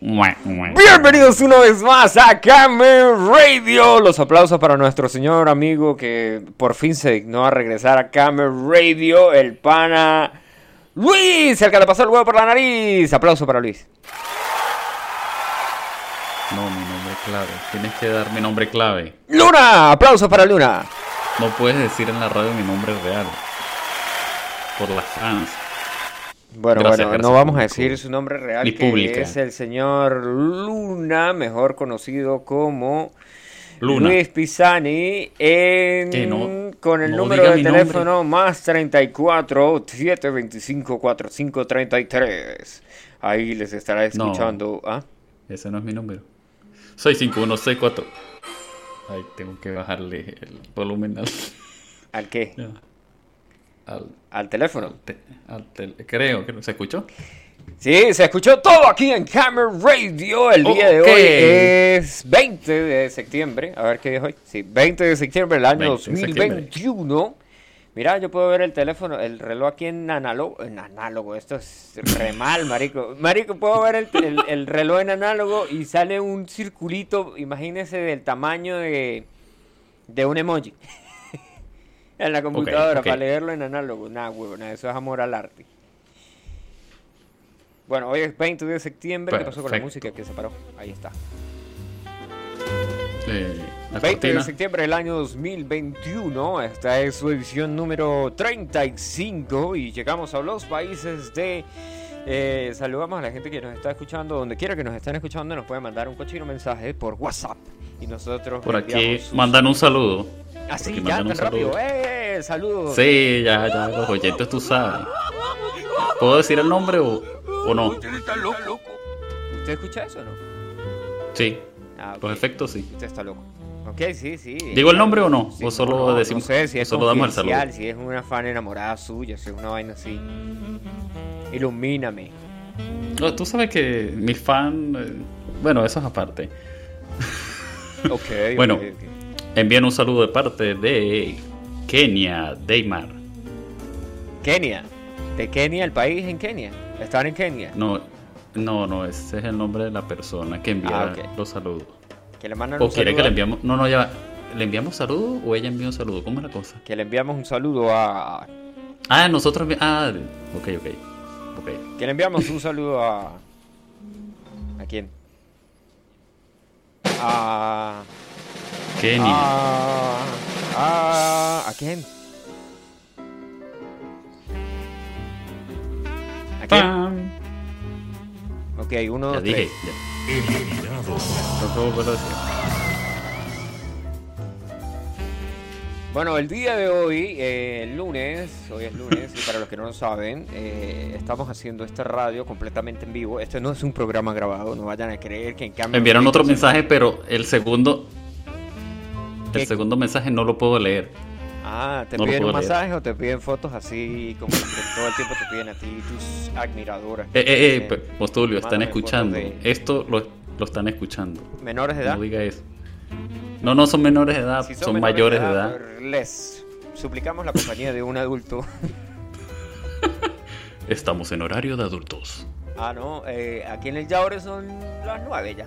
Bienvenidos una vez más a Camer Radio. Los aplausos para nuestro señor amigo que por fin se dignó a regresar a Camer Radio, el pana Luis, el que le pasó el huevo por la nariz. Aplauso para Luis. No, mi nombre clave. Tienes que dar mi nombre clave. Luna, aplauso para Luna. No puedes decir en la radio mi nombre real. Por las fans. Bueno, Gracias, bueno, gracias. no vamos a decir su nombre real, Ni que pública. es el señor Luna, mejor conocido como Luna. Luis Pisani, en- no- con el no número de teléfono más 34 725 4533. Ahí les estará No. escuchando. ¿ah? Ese no es mi número. 65164. Ay, tengo que bajarle el volumen al. ¿Al qué? al, Al teléfono. te- al tel- creo que no se escuchó. Sí, se escuchó todo aquí en Camera Radio. El día de hoy es 20 de septiembre. A ver qué día es hoy. Sí, 20 de septiembre del año 20 de septiembre. 2021. Mira, yo puedo ver el teléfono, el reloj aquí en análogo. En análogo, esto es re mal, marico. Marico, puedo ver el, el- el reloj en análogo y sale un circulito, imagínese del tamaño de, de un emoji. En la computadora para leerlo en análogo. Nada, huevo, nada, eso es amor al arte. Bueno, hoy es 20 de septiembre. ¿Qué pasó con la música que se paró? Ahí está. Eh, la 20 de septiembre del año 2021. Esta es su edición número 35 y llegamos a los países de... eh, saludamos a la gente que nos está escuchando, donde quiera que nos estén escuchando, nos pueden mandar un cochino mensaje por WhatsApp y nosotros Por aquí mandan un saludo. Así, ya tan rápido. ¡Eh! Saludos. Sí, ya, ya, los oyentes tú sabes. ¿Puedo decir el nombre o, o no? ¿Usted escucha eso o no? Sí, Ah, los efectos sí. Usted está loco. Ok, sí, sí. ¿Digo el nombre o no? Sí, ¿O solo decimos- No sé si es solo damos el confidencial, saludo? si es una fan enamorada suya, si es una vaina así. Ilumíname. No, tú sabes que mi fan. eh, Bueno, eso es aparte. Ok. Bueno. Envían un saludo de parte de Kenia Deymar. Kenia. De Kenia, el país en Kenia. Están en Kenia. No, no, no, ese es el nombre de la persona que envía Ah, los saludos. Que le mandan ¿O quiere que le enviamos.? No, no, ya. ¿Le enviamos saludo o ella envía un saludo? ¿Cómo es la cosa? Que le enviamos un saludo a. Ah, nosotros. Ah, ok, ok. Ok. Que le enviamos un saludo a. ¿A quién? A. Kenia. A. A. ¿A quién? ¿A quién? Pam. Ok, uno, Ya dije. tres. Ya. Bueno, el día de hoy, eh, el lunes, hoy es lunes, y para los que no lo saben, eh, estamos haciendo esta radio completamente en vivo. Este no es un programa grabado, no vayan a creer que en cambio... Me enviaron otro mensaje, pero el segundo. El segundo mensaje no lo puedo leer. Ah, ¿te No piden un masaje o te piden fotos así como que todo el tiempo te piden a ti tus admiradoras? Eh, eh, eh, Eh, P- Postulio, están escuchando. de- Esto lo, lo están escuchando. ¿Menores de edad? No diga eso. No, no son menores de edad, Si son, mayores de edad. Les suplicamos la compañía de un adulto. Estamos en horario de adultos. Ah, no, eh, aquí en el Yaure son las nueve ya.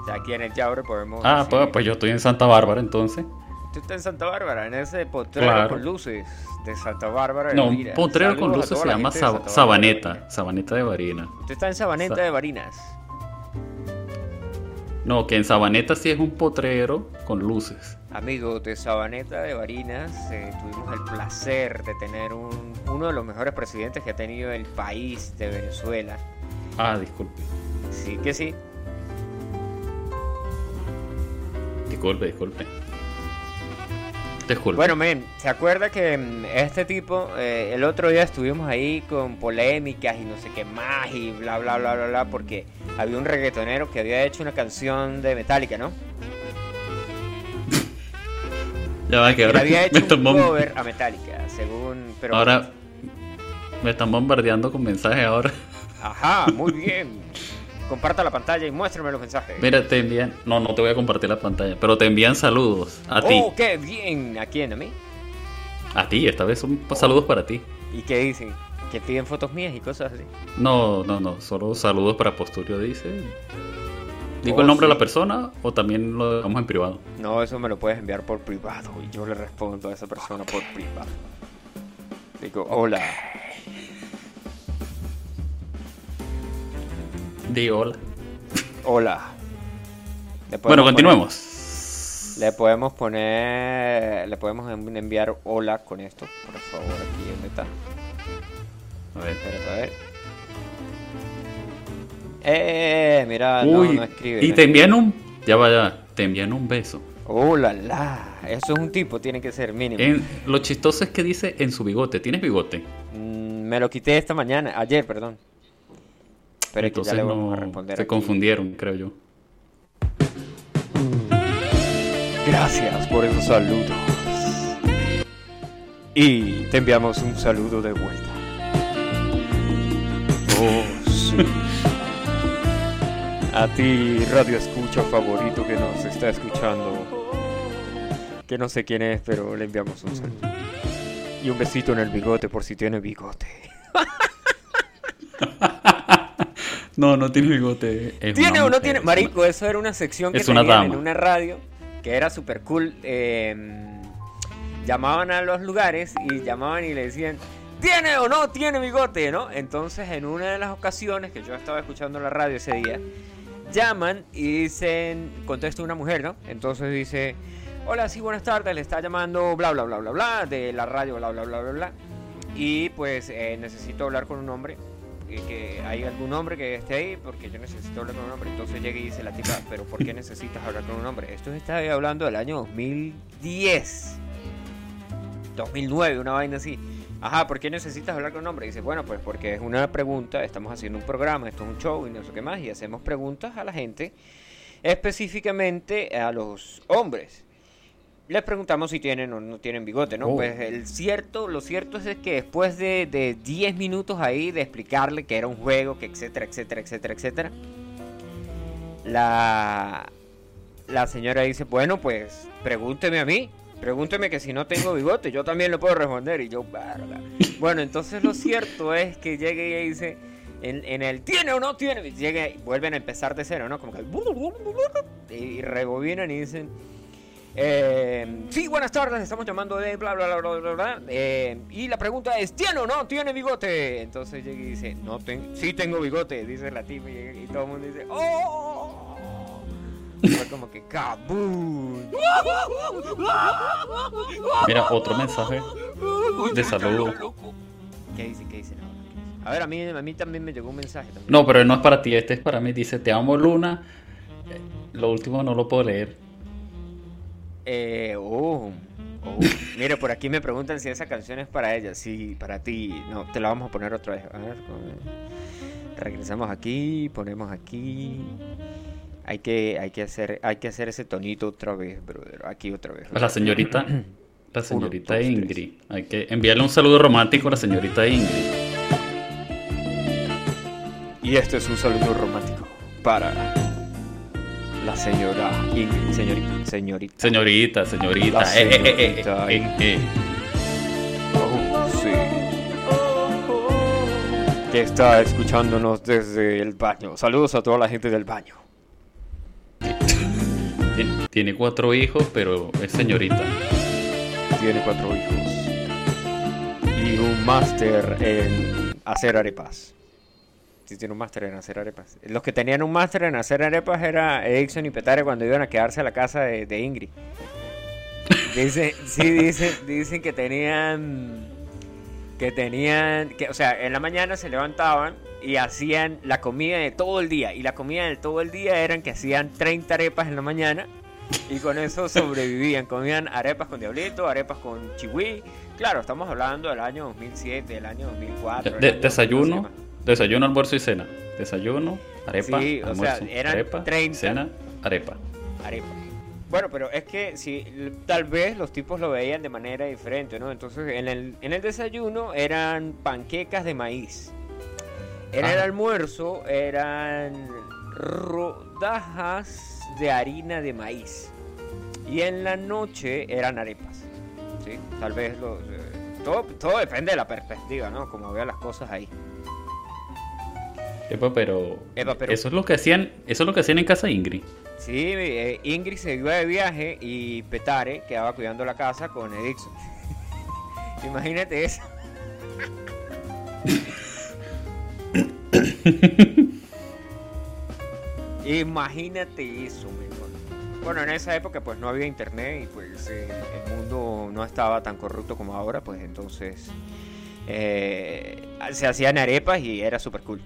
O sea, aquí en el Yaure podemos... Ah, decir- pues, pues yo estoy en Santa Bárbara entonces. Tú estás en Santa Bárbara, en ese potrero Claro. con luces de Santa Bárbara. de No, un Barinas. potrero con Saludos luces se la llama Sab- Sabaneta. Barinas. Sabaneta de Barina. Usted está en Sabaneta Sa- de Barinas. No, que en Sabaneta sí es un potrero con luces. Amigos de Sabaneta de Barinas, eh, tuvimos el placer de tener un- uno de los mejores presidentes que ha tenido el país de Venezuela. Ah, disculpe. Sí que sí. Disculpe, disculpe. Disculpe. Bueno, men, ¿se acuerda que mm, este tipo, eh, el otro día estuvimos ahí con polémicas y no sé qué más y bla, bla, bla, bla, bla, porque había un reggaetonero que había hecho una canción de Metallica, ¿no? ya va que ahora había hecho un cover a Metallica, según... Pero, ahora me están bombardeando con mensajes ahora. Ajá, muy bien. Comparta la pantalla y muéstrame los mensajes. Mira, te envían. No, no te voy a compartir la pantalla, pero te envían saludos a ti. ¡Oh, qué bien! ¿A quién? ¿A mí? A ti, esta vez son saludos para ti. ¿Y qué dicen? Que piden fotos mías y cosas así. No, no, no. Solo saludos para Posturio, dice. ¿Digo Oh, el nombre de la persona o también lo dejamos en privado? No, eso me lo puedes enviar por privado y yo le respondo a esa persona por privado. Digo, hola. Di hola. Hola. Bueno, continuemos. poner- le podemos poner. Le podemos en- enviar hola con esto. Por favor, aquí dónde está. A ver. Espérate, a ver. Eh, mira, no, Uy, no escribe. y no te escribe. envían un. Ya vaya, te envían un beso. Hola, la. Eso es un tipo, tiene que ser mínimo. En, lo chistoso es que dice en su bigote. ¿Tienes bigote? Mm, me lo quité esta mañana, ayer, perdón. Pero es que ya le vamos a responder. Se aquí. confundieron, creo yo. Gracias por esos saludos. Y te enviamos un saludo de vuelta. Oh, sí. A ti, radio escucha favorito que nos está escuchando. Que no sé quién es, pero le enviamos un saludo. Y un besito en el bigote por si tiene bigote. No, no tiene bigote. es ¿Tiene una o no mujer, tiene? Marico, eso era una sección que una tenían en una radio que era super cool. eh, llamaban a los lugares y llamaban y le decían, ¿tiene o no tiene bigote? ¿no? Entonces, en una de las ocasiones que yo estaba escuchando la radio ese día, llaman y dicen, contesta una mujer, ¿no? Entonces dice, hola, sí, buenas tardes, le está llamando bla, bla, bla, bla, bla, de la radio, bla, bla, bla, bla, bla. Y pues eh, necesito hablar con un hombre que hay algún hombre que esté ahí porque yo necesito hablar con un hombre. Entonces llega y dice la tipa, pero ¿por qué necesitas hablar con un hombre? Esto está hablando del año 2010, 2009, una vaina así. Ajá, ¿por qué necesitas hablar con un hombre? Dice, bueno, pues porque es una pregunta, estamos haciendo un programa, esto es un show y no sé qué más, y hacemos preguntas a la gente, específicamente a los hombres. Les preguntamos si tienen o no tienen bigote, ¿no? Oh. Pues el cierto, lo cierto es que después de, de 10 minutos ahí de explicarle que era un juego, que etcétera, etcétera, etcétera, etcétera, la, la señora dice, bueno, pues pregúnteme a mí, pregúnteme que si no tengo bigote, yo también lo puedo responder. Y yo, "Verga". Bueno, entonces lo cierto es que llega y dice, en, en el tiene o no tiene, llega y vuelven a empezar de cero, ¿no? Como que... Y rebobinan y dicen... Eh, sí, buenas tardes, estamos llamando de bla bla bla bla bla, bla, eh, y la pregunta es, ¿tiene o no tiene bigote? Entonces llega y dice, no tengo, sí tengo bigote, dice la tipa y, y todo el mundo dice, ¡Oh! Fue como que ¡Kaboom! Mira, otro mensaje de saludo. ¿Qué dice? ¿Qué dice? No, no, ¿qué dice? A ver, a mí, a mí también me llegó un mensaje también. No, pero no es para ti, este es para mí. Dice, te amo Luna. Eh, Lo último no lo puedo leer. Eh, oh, oh. Mire, por aquí me preguntan si esa canción es para ella. Sí, para ti. No, te la vamos a poner otra vez. A ver, con- regresamos aquí, ponemos aquí. Hay que, hay que hacer, hay que hacer ese tonito otra vez, brother. Aquí otra vez. A la señorita, la señorita dos, tres. Ingrid. Hay que enviarle un saludo romántico a la señorita Ingrid. Y este es un saludo romántico para la señora Ingrid, señorita, señorita. Señorita, señorita. La eh, eh, eh, eh, señorita. Oh, sí. Que está escuchándonos desde el baño. Saludos a toda la gente del baño. Tien- Tiene cuatro hijos, pero es señorita. Tiene cuatro hijos. Y un máster en hacer arepas. Tiene un máster en hacer arepas. Los que tenían un máster en hacer arepas era Edison y Petare cuando iban a quedarse a la casa de, de Ingrid. Dice, sí, dicen, dicen que tenían. Que tenían. Que, o sea, en la mañana se levantaban y hacían la comida de todo el día. Y la comida de todo el día eran que hacían 30 arepas en la mañana. Y con eso sobrevivían. Comían arepas con diablito, arepas con chihui. Claro, estamos hablando del año 2007, del año 2004. el De- año- desayuno. Desayuno, almuerzo y cena. Desayuno, arepa, Sí, o sea, almuerzo, eran arepa, 30. cena, arepa. arepa. Bueno, pero es que si tal vez los tipos lo veían de manera diferente, ¿no? Entonces, en el, en el desayuno eran panquecas de maíz. En el Ah. almuerzo eran rodajas de harina de maíz. Y en la noche eran arepas. ¿Sí? Tal vez los, eh, todo, todo depende de la perspectiva, ¿no? Como vea las cosas ahí. Epa, pero, Epa, pero- eso es lo que hacían, eso es lo que hacían en casa de Ingrid. Sí, eh, Ingrid se iba de viaje y Petare quedaba cuidando la casa con Edixon. Imagínate eso. Imagínate eso, mi hermano. Bueno, en esa época pues no había internet y pues eh, el mundo no estaba tan corrupto como ahora, pues entonces eh, se hacían arepas y era súper cool.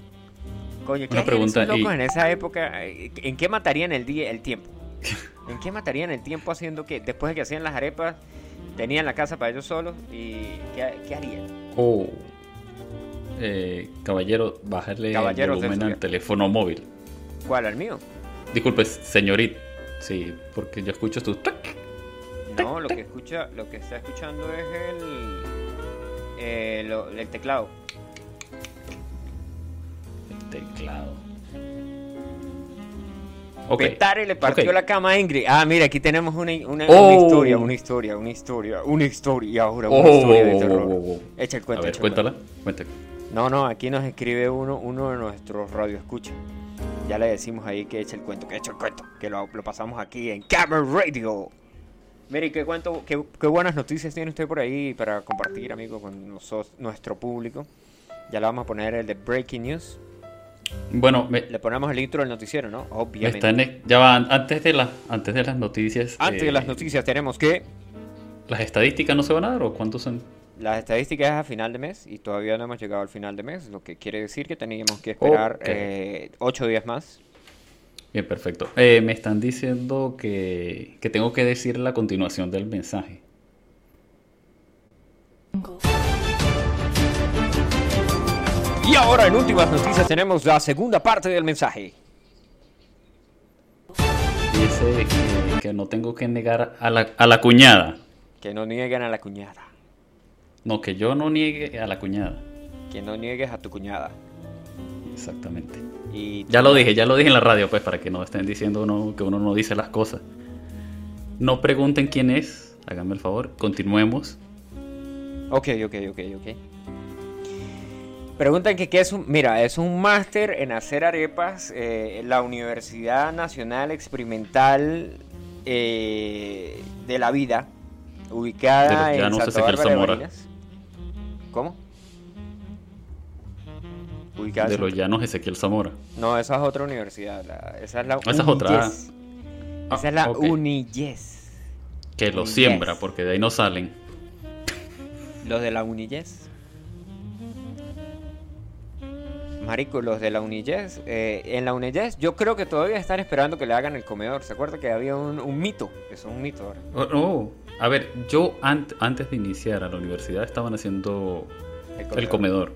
Coño, ¿qué Una pregunta, locos y- en esa época? ¿En qué matarían el día, el tiempo? ¿En qué matarían el tiempo haciendo que después de que hacían las arepas tenían la casa para ellos solos y qué, qué harían? Oh. Eh, caballero, bájale Caballeros el volumen al teléfono móvil. ¿Cuál al mío? Disculpe, señorita. Sí, porque yo escucho tu. No, lo que escucha, lo que está escuchando es el eh, lo- el teclado. Teclado. Ok. Petare le partió ok. la cama a Ingrid. Ah, mira, aquí tenemos una, una- Oh. una historia, una historia, una historia, una historia ahora, una Oh, historia de oh, terror. oh, oh. Echa el A cuento, ver, echa el cuéntala. Cuéntala. No, no, aquí nos escribe uno, uno de nuestros radioescuchas. Ya le decimos ahí que echa el cuento, que echa el cuento, que lo, lo pasamos aquí en Camera Radio. Mire, ¿qué, cuento, qué, qué buenas noticias tiene usted por ahí para compartir, amigo, con nosos- nuestro público. Ya le vamos a poner el de Breaking News. Bueno, me, Le ponemos el intro del noticiero, ¿no? me Obviamente. e- ya va, antes de, la, antes de las noticias. Antes eh, de las noticias tenemos que ¿Las estadísticas no se van a dar o cuántos son? las estadísticas es a final de mes y todavía no hemos llegado al final de mes, lo que quiere decir que teníamos que esperar eh, ocho días más. Bien, perfecto. Eh, me están diciendo que, que tengo que decir la continuación del mensaje. Y ahora en últimas noticias tenemos la segunda parte del mensaje. Dice que, que no tengo que negar a la, a la cuñada. Que no nieguen a la cuñada. No, que yo no niegue a la cuñada. Que no niegues a tu cuñada. Exactamente. Y Ya lo dije, ya lo dije en la radio, pues, para que no estén diciendo uno, que uno no dice las cosas. No pregunten quién es, háganme el favor, continuemos. Ok, ok, ok, ok. Preguntan que qué es un... Mira, es un máster en hacer arepas. eh, la Universidad Nacional Experimental eh, de la Vida, De ubicada los en Llanos Santa Bárbara de Zamora. Barinas. ¿Cómo? Ubicada De los llanos Ezequiel Zamora. No, esa es otra universidad. la- esa es la Esa es otra. Uniyes. Ah, Esa es la ok. Uniyes. Que lo siembra, porque de ahí no salen. Los de la Uniyes. Marico, los de la Uniyes. eh, en la Uniyes, yo creo que todavía están esperando que le hagan el comedor. ¿Se acuerda que había un, un mito? Eso es un mito ahora. Oh, oh. A ver, yo ant- antes de iniciar a la universidad estaban haciendo el comedor.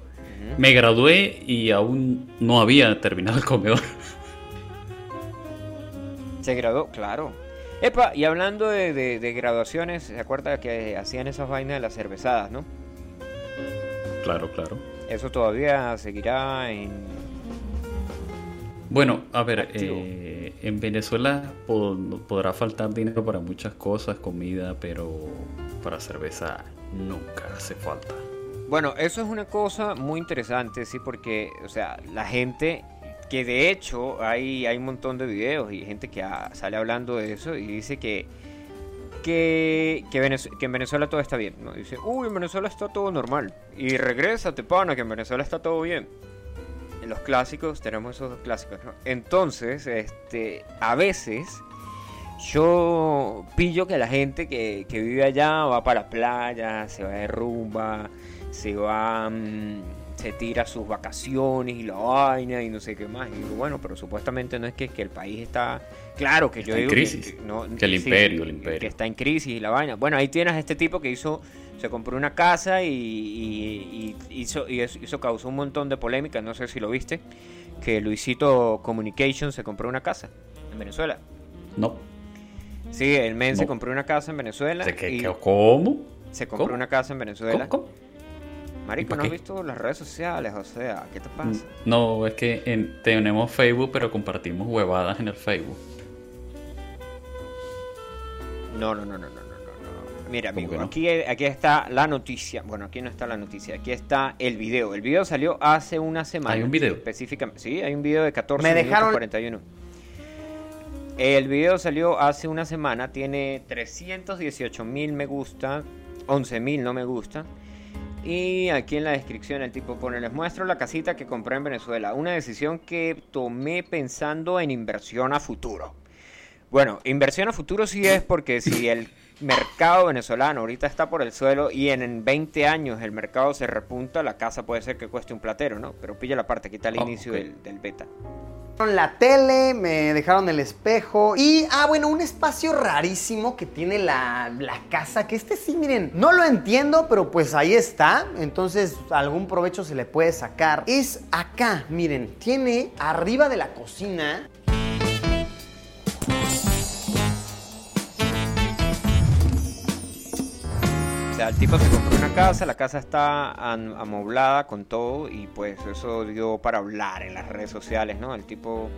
Me gradué y aún no había terminado el comedor. Se graduó, claro. Epa, y hablando de, de- de graduaciones, ¿se acuerda que hacían esas vainas de las cervezadas, no? claro, claro. Eso todavía seguirá en... Bueno, a ver, eh, en Venezuela pod- podrá faltar dinero para muchas cosas, comida, pero para cerveza nunca hace falta. Bueno, eso es una cosa muy interesante, sí, porque, o sea, la gente, que de hecho hay, hay un montón de videos y gente que sale hablando de eso y dice que, que, que, en Venezuela todo está bien, ¿no? Dice, uy, en Venezuela está todo normal. Y regrésate, pana, que en Venezuela está todo bien. En los clásicos tenemos esos dos clásicos, ¿no? Entonces, este, a veces yo pillo que la gente que, que vive allá va para la playa, se va de rumba, se va, mm, se tira sus vacaciones y la vaina y no sé qué más. Y digo, bueno, pero supuestamente no es que, que el país está, claro que yo Está digo que- crisis. que, no, Que el imperio, el imperio. que está en crisis y la vaina. Bueno, ahí tienes a este tipo que hizo, se compró una casa y, y- y hizo, y eso, causó un montón de polémica, no sé si lo viste, que Luisito Communication se compró una casa en Venezuela. No. Sí, el men se compró una casa en Venezuela. ¿Se- qué- y qué- ¿Cómo? se compró ¿Cómo? una casa en Venezuela. ¿Cómo? cómo? Marico, ¿Y pa' ¿no has visto las redes sociales? O sea, ¿qué te pasa? No, es que en- tenemos Facebook, pero compartimos huevadas en el Facebook. No, no, no, no, no, no, no, no. Mira, amigo, aquí, aquí está la noticia. Bueno, aquí no está la noticia, aquí está el video. El video salió hace una semana. ¿Hay un video? Específicamente. Sí, hay un video de 14 Me minutos dejaron... 41. El video salió hace una semana, tiene 318 mil me gusta, 11 mil no me gusta. Y aquí en la descripción el tipo pone, les muestro la casita que compré en Venezuela. Una decisión que tomé pensando en inversión a futuro. Bueno, inversión a futuro sí es porque si el mercado venezolano ahorita está por el suelo y en 20 años el mercado se repunta, la casa puede ser que cueste un platero, ¿no? Pero pilla la parte, quita el oh, inicio del, del beta la tele, me dejaron el espejo y, ah, bueno, un espacio rarísimo que tiene la, la, casa, que este sí, miren, no lo entiendo, pero pues ahí está, entonces algún provecho se le puede sacar. Es acá, miren, tiene arriba de la cocina el tipo se compró una casa, la casa está amoblada con todo y pues eso dio para hablar en las redes sociales, ¿no? El tipo...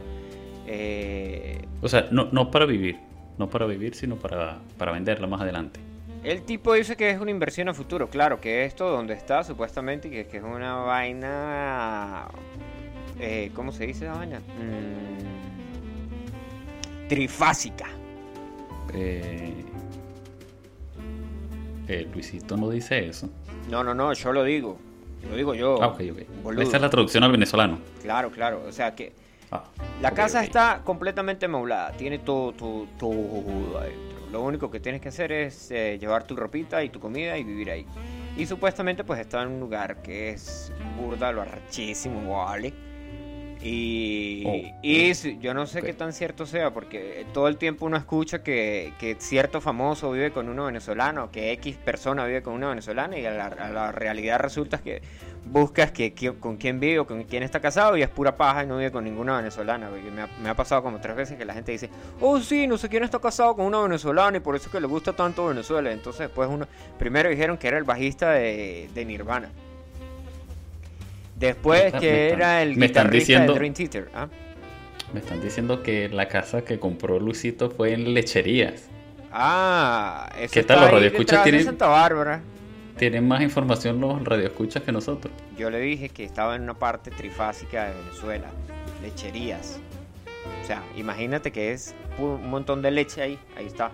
Eh, o sea, no, no para vivir, no para vivir, sino para, para venderla más adelante. El tipo dice que es una inversión a futuro, claro, que esto donde está supuestamente, que, que es una vaina... Eh, ¿Cómo se dice esa vaina? Mm, trifásica. Eh, Luisito no dice eso. No, no, no, yo lo digo. Lo digo yo. Ah, ok, ok. Esta es la traducción al venezolano. Claro, claro. O sea que ah, la casa está completamente amoblada. Tiene todo, todo, todo adentro. Lo único que tienes que hacer es eh, llevar tu ropita y tu comida y vivir ahí. Y supuestamente pues está en un lugar que es burda, lo arrachísimo, vale y, oh, yo no sé qué tan cierto sea, porque todo el tiempo uno escucha que, cierto famoso vive con uno venezolano, que X persona vive con una venezolana, y a la, realidad resulta que buscas que, con quién vive o con quién está casado y es pura paja y no vive con ninguna venezolana. Me ha, me ha, pasado como tres veces que la gente dice, oh sí, no sé quién está casado con una venezolana y por eso es que le gusta tanto Venezuela. Entonces después uno, primero dijeron que era el bajista de, de Nirvana. Después que era el me están diciendo, de Dream Theater. ¿ah? Me están diciendo que la casa que compró Luisito fue en lecherías. Ah, eso ¿Qué tal los radioescuchas tienen? Santa Bárbara. Tienen más información los radioescuchas que nosotros. Yo le dije que estaba en una parte trifásica de Venezuela, lecherías. O sea, imagínate que es un montón de leche ahí, ahí está.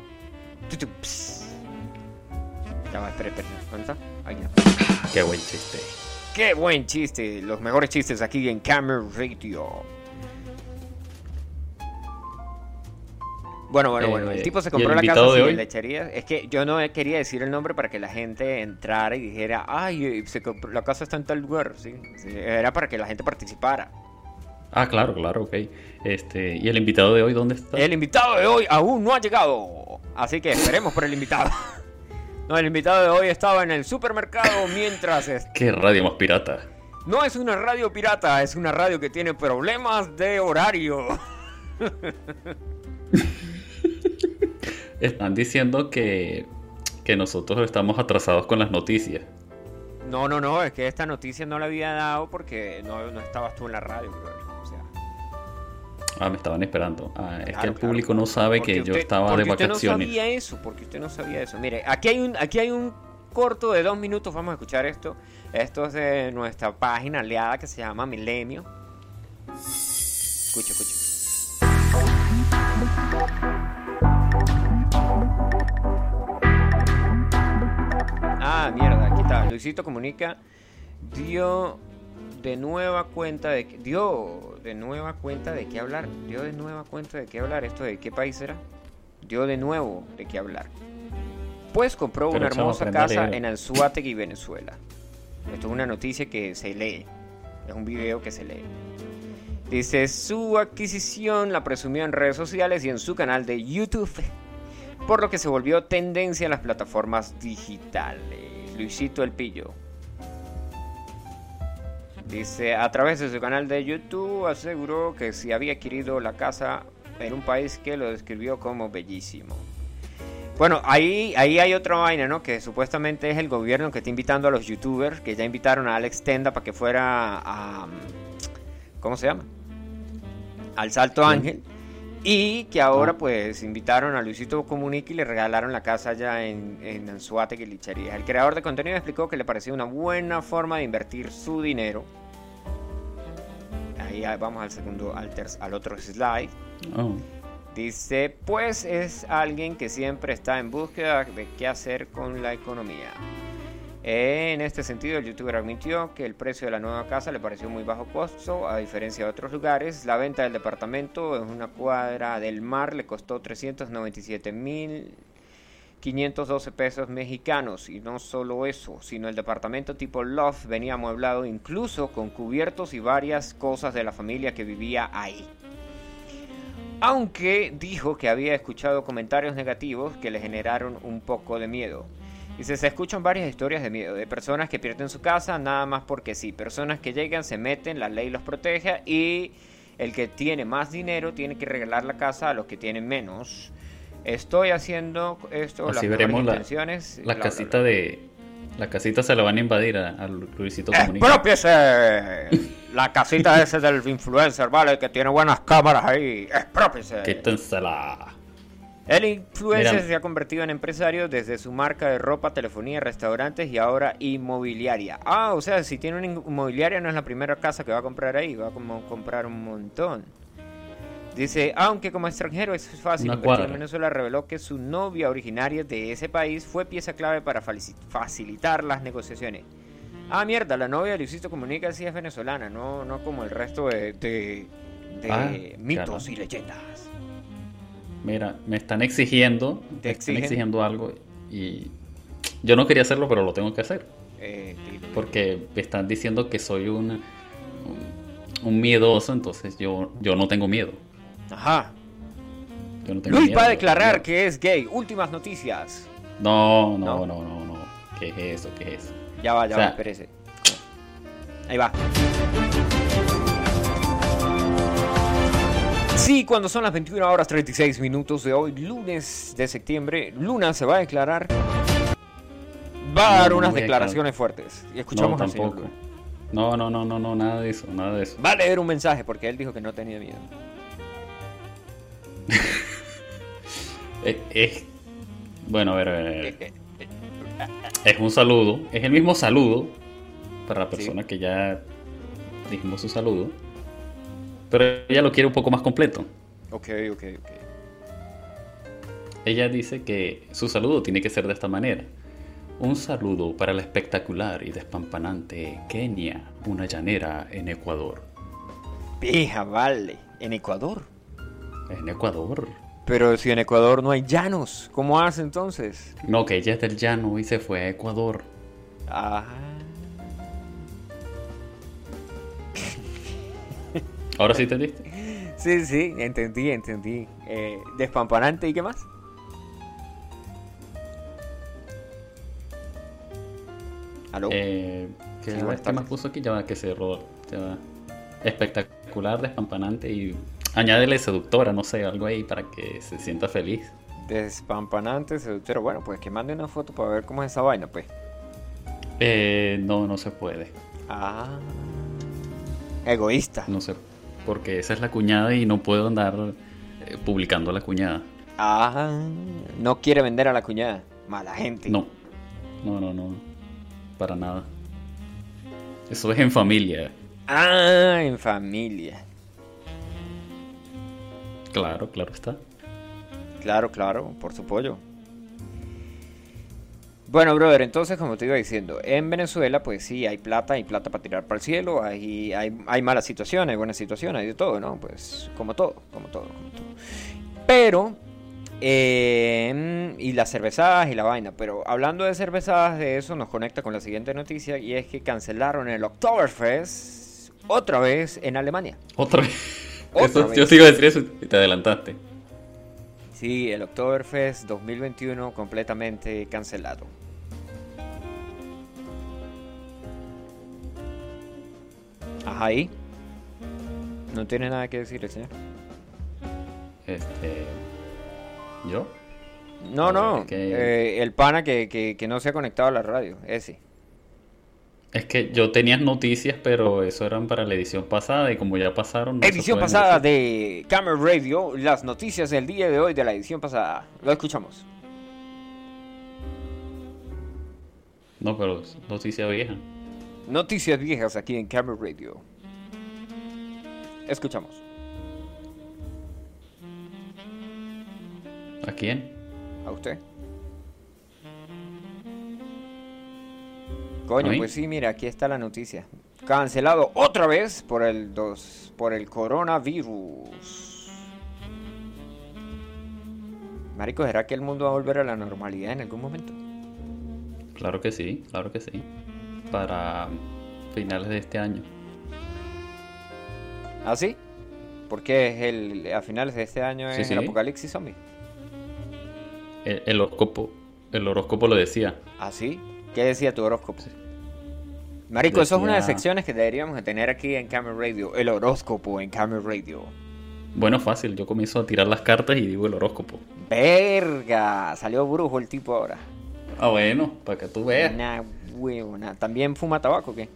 Ya va, espera, espera. ¿Dónde está? Ahí está. Qué buen chiste. Qué buen chiste. Los mejores chistes aquí en Camera Radio. Bueno, bueno, bueno. El eh, tipo se compró la casa de lechería. Es que yo no quería decir el nombre para que la gente entrara y dijera, ay, la casa está en tal lugar. ¿sí? Era para que la gente participara. Ah, claro, claro, ok. Este, ¿Y el invitado de hoy dónde está? El invitado de hoy aún no ha llegado. Así que esperemos por el invitado. No, el invitado de hoy estaba en el supermercado mientras... ¿Qué radio más pirata? No es una radio pirata, es una radio que tiene problemas de horario. Están diciendo que, que nosotros estamos atrasados con las noticias. No, no, no, es que esta noticia no la había dado porque no, no estabas tú en la radio, Ah, me estaban esperando. Ah, es que el público no sabe que yo estaba de vacaciones. Usted no sabía eso, porque usted no sabía eso. Mire, aquí hay un, aquí hay un corto de dos minutos. Vamos a escuchar esto. Esto es de nuestra página aliada que se llama Milenio. Escucha, escucha. Ah, mierda, aquí está. Luisito comunica. Dio de nueva cuenta de que dio de nueva cuenta de qué hablar, dio de nueva cuenta de qué hablar, esto de qué país era, dio de nuevo de qué hablar. Pues compró una hermosa casa en Anzuategui, Venezuela. Esto es una noticia que se lee, es un video que se lee. Dice, su adquisición la presumió en redes sociales y en su canal de YouTube, por lo que se volvió tendencia en las plataformas digitales. Luisito El Pillo. Dice, a través de su canal de YouTube aseguró que si había adquirido la casa en un país que lo describió como bellísimo. Bueno, ahí, ahí hay otra vaina, ¿no? Que supuestamente es el gobierno que está invitando a los youtubers, que ya invitaron a Alex Tenda para que fuera a... ¿Cómo se llama? Al Salto Ángel. Y que ahora pues invitaron a Luisito Comunica y le regalaron la casa allá en, en Anzuategui Lichería. El creador de contenido explicó que le parecía una buena forma de invertir su dinero. Ahí vamos al segundo, al, al otro slide. Oh. Dice, pues es alguien que siempre está en búsqueda de qué hacer con la economía. En este sentido, el youtuber admitió que el precio de la nueva casa le pareció muy bajo costo, a diferencia de otros lugares. La venta del departamento en una cuadra del mar le costó 397.512 pesos mexicanos. Y no solo eso, sino el departamento tipo loft venía amueblado incluso con cubiertos y varias cosas de la familia que vivía ahí. Aunque dijo que había escuchado comentarios negativos que le generaron un poco de miedo. Dice, se escuchan varias historias de miedo, de personas que pierden su casa nada más porque sí, personas que llegan, se meten, la ley los protege y el que tiene más dinero tiene que regalar la casa a los que tienen menos. Estoy haciendo esto, Así las veremos la- intenciones. La bla, bla, casita bla. de. La casita se la van a invadir a, a Luisito Comunica. ¡Expropiese! La casita ese del influencer, ¿vale? Que tiene buenas cámaras ahí. ¡Expropiese! Quítensela. El influencer Mira. se ha convertido en empresario desde su marca de ropa, telefonía, restaurantes y ahora inmobiliaria. Ah, o sea, si tiene una inmobiliaria no es la primera casa que va a comprar ahí, va a como comprar un montón. Dice, aunque como extranjero es fácil en. Venezuela, reveló que su novia originaria de ese país fue pieza clave para facilitar las negociaciones. Ah, mierda, la novia de Luisito Comunica sí es venezolana, no, no como el resto de, de- de Ah, mitos claro. y leyendas. Mira, me están exigiendo. ¿Te me están exigiendo algo y. Yo no quería hacerlo, pero lo tengo que hacer. Eh. Porque me están diciendo que soy un, un, un miedoso, entonces yo, yo no tengo miedo. Ajá. Yo no tengo Luis miedo. va a declarar que es gay. Últimas noticias. No, No. no, no, no, no. ¿Qué es eso? ¿Qué es eso? Ya va, ya O sea- va, espérese. Ahí va. Sí, cuando son las 21 horas 36 minutos de hoy, lunes de septiembre, Luna se va a declarar. Va a No, dar no unas a declaraciones fuertes. Y No, escuchamos al señor tampoco. No, no, no, no, no, nada de eso, nada de eso. Va a leer un mensaje porque él dijo que no tenía miedo. Es, es- bueno, a ver, a ver, a ver. Eh, eh, Es un saludo, es el mismo saludo para la Sí. persona que ya dijimos su saludo. Pero ella lo quiere un poco más completo. ok, ok, ok. Ella dice que su saludo tiene que ser de esta manera. Un saludo para la espectacular y despampanante Kenia, una llanera en Ecuador. Pija, vale. En Ecuador. En Ecuador. Pero si en Ecuador no hay llanos, ¿cómo hace entonces? No, que ella es del llano y se fue a Ecuador. Ah. Ahora sí te diste. Sí, sí, entendí, entendí. Eh, despampanante y qué más? ¿Aló? Eh, ¿qué, Sí, a ver, buenas ¿qué más tardes. puso aquí? Ya va que se rodó. Ya va. Espectacular, despampanante y añádele seductora, no sé, algo ahí para que se sienta feliz. Despampanante, seductor. Bueno, pues que mande una foto para ver cómo es esa vaina, pues. Eh, no, no se puede. Ah. Egoísta. No sé, porque esa es la cuñada y no puedo andar eh, publicando a la cuñada. Ah. No quiere vender a la cuñada. Mala gente. No, no, no, no, para nada. Eso es en familia, Ah, en familia. claro, claro está. Claro, claro, por su pollo. Bueno, brother, entonces como te iba diciendo, en Venezuela pues sí, hay plata, hay plata para tirar para el cielo, hay, hay, hay mala situación, hay buena situación, hay de todo, ¿no? Pues como todo, como todo, como todo. Pero, eh, y las cervezadas y la vaina, pero hablando de cervezadas, de eso nos conecta con la siguiente noticia y es que cancelaron el Oktoberfest otra vez en Alemania. Otra vez. Otra Eso- vez. Yo te iba a decir eso y te adelantaste. Sí, el Oktoberfest 2021 completamente cancelado. Ajá, ahí. No tiene nada que decir el señor. Este. ¿Yo? No, no. eh, el pana que, que, que no se ha conectado a la radio, ese. Es que yo tenía noticias, pero eso eran para la edición pasada y como ya pasaron... no Edición pasada decir. de Camera Radio, las noticias del día de hoy de la edición pasada. Lo escuchamos. No, pero noticia vieja. Noticias viejas aquí en Camera Radio. Escuchamos. ¿A quién? ¿A usted? Coño, pues sí, mira, aquí está la noticia. Cancelado otra vez por el dos, por el coronavirus. Marico, ¿será que el mundo va a volver a la normalidad en algún momento? Claro que sí, claro que sí. Para finales de este año. ¿Ah, sí? Porque es el, a finales de este año Sí, es el apocalipsis zombie. El, el horóscopo, el horóscopo lo decía. ¿Ah, sí? ¿Qué decía tu horóscopo? Marico, eso es una de las secciones que deberíamos de tener aquí en Camera Radio. El horóscopo en Camera Radio. Bueno, fácil, yo comienzo a tirar las cartas y digo el horóscopo. Verga, salió brujo el tipo ahora. Ah, bueno, para que tú veas. Una huevona. ¿También fuma tabaco o qué?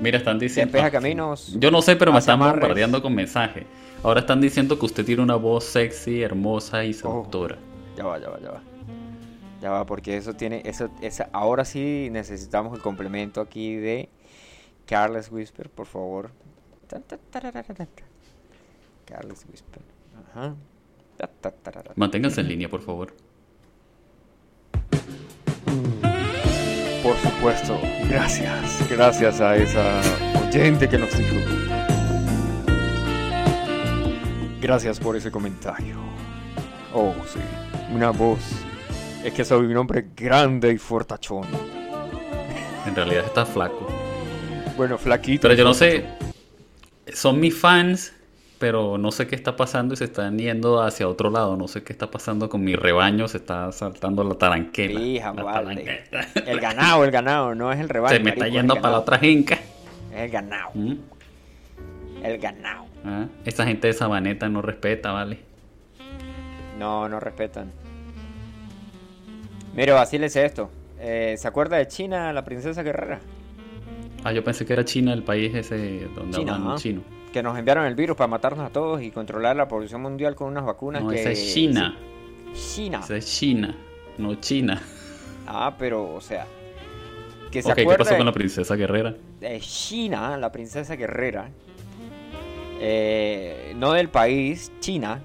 Mira, están diciendo. Despeja ah, caminos. Yo no sé, pero me están amarres. bombardeando con mensajes. Ahora están diciendo que usted tiene una voz sexy, hermosa y seductora. Ya va, ya va, ya va. Ya va, porque eso tiene. eso esa, Ahora sí necesitamos el complemento aquí de Carles Whisper, por favor. Carles Whisper. Ajá. Manténgase en línea, por favor. Por supuesto. Gracias. Gracias a esa oyente que nos dijo. Gracias por ese comentario. Oh, sí. Una voz. Es que soy un hombre grande y fortachón. En realidad está flaco. Bueno, flaquito. Pero yo no sé. Son mis fans, pero no sé qué está pasando y se están yendo hacia otro lado. No sé qué está pasando con mi rebaño. Se está saltando la taranquela. Hija, la vale. taranquela. El ganado, el ganado, no es el rebaño. Se me está es yendo para la otra jinca. Es el ganado. ¿Mm? El ganado. Ah, Esa gente de Sabaneta no respeta, ¿vale? No, no respetan. Mira, vacílese esto. Eh, ¿Se acuerda de China, la princesa guerrera? Ah, yo pensé que era China el país ese donde China, hablan chino. Que nos enviaron el virus para matarnos a todos y controlar la población mundial con unas vacunas No, que... esa es China. China. Esa es China, no China. Ah, pero, o sea... Que se ¿qué pasó con la princesa guerrera? de China, la princesa guerrera. eh, no del país, China,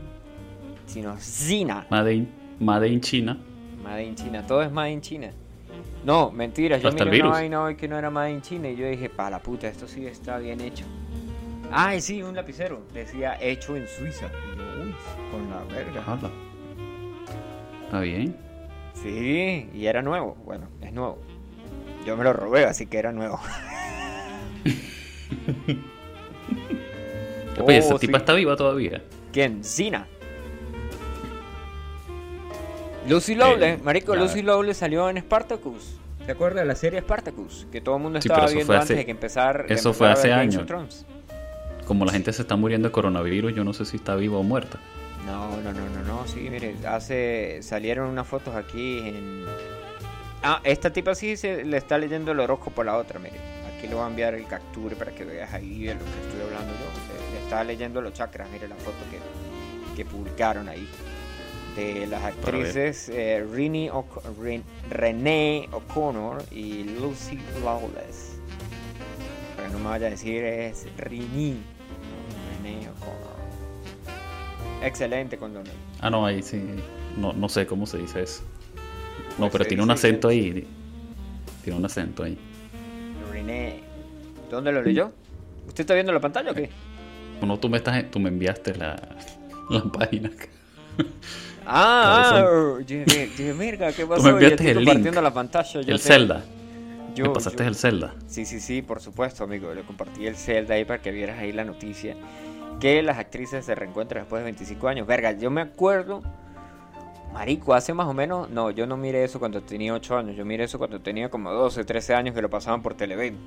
sino China. Made in, Made in China. Made in China, todo es Made in China. No, mentira, yo miré una vaina hoy que no era Made in China y yo dije, pa la puta, esto sí está bien hecho. Ay, sí, un lapicero, decía hecho en Suiza. Y yo, uy, con la verga. Hala. Está bien. Sí, y era nuevo, bueno, es nuevo. Yo me lo robé, así que era nuevo. Oye, esa Oh, tipa sí. está viva todavía. ¿Quién? Zina. Lucy Eh, marico, Lucy Lowless salió en Spartacus. ¿Se acuerda de la serie Spartacus? Que todo el mundo Sí, estaba eso viendo fue antes de que empezar. eso fue empezar a hace años. Como la gente se está muriendo de coronavirus, yo no sé si está viva o muerta. No, no, no, no, no, sí, mire, hace, salieron unas fotos aquí en... Ah, esta tipa sí se le está leyendo el horóscopo a la otra, mire. Aquí le voy a enviar el capture para que veas ahí de lo que estoy hablando yo. Le, le está leyendo los chakras, mire la foto que, que publicaron ahí. De las actrices eh, Rini Ren- Renee O'Connor y Lucy Lawless. Para que no me vaya a decir es Rini. O'Connor. Excelente con Donald. Ah, no, ahí sí. No, no sé cómo se dice eso. No, Pues pero tiene un acento ahí. Tiene un acento ahí. René. ¿Dónde lo leyó? ¿Usted está viendo la pantalla o qué? No, tú me, estás, tú me enviaste la, la página. Ah, ah, dije, verga, ¿qué pasó? me Yo enviaste el link. compartiendo la pantalla. yo el te- Zelda. yo- me pasaste yo- el Zelda. Sí, sí, sí, por supuesto, amigo. Le compartí el Zelda ahí para que vieras ahí la noticia. Que las actrices se reencuentran después de 25 años. Verga, yo me acuerdo. Marico, hace más o menos. No, yo no miré eso cuando tenía 8 años. Yo miré eso cuando tenía como 12, 13 años que lo pasaban por Televen.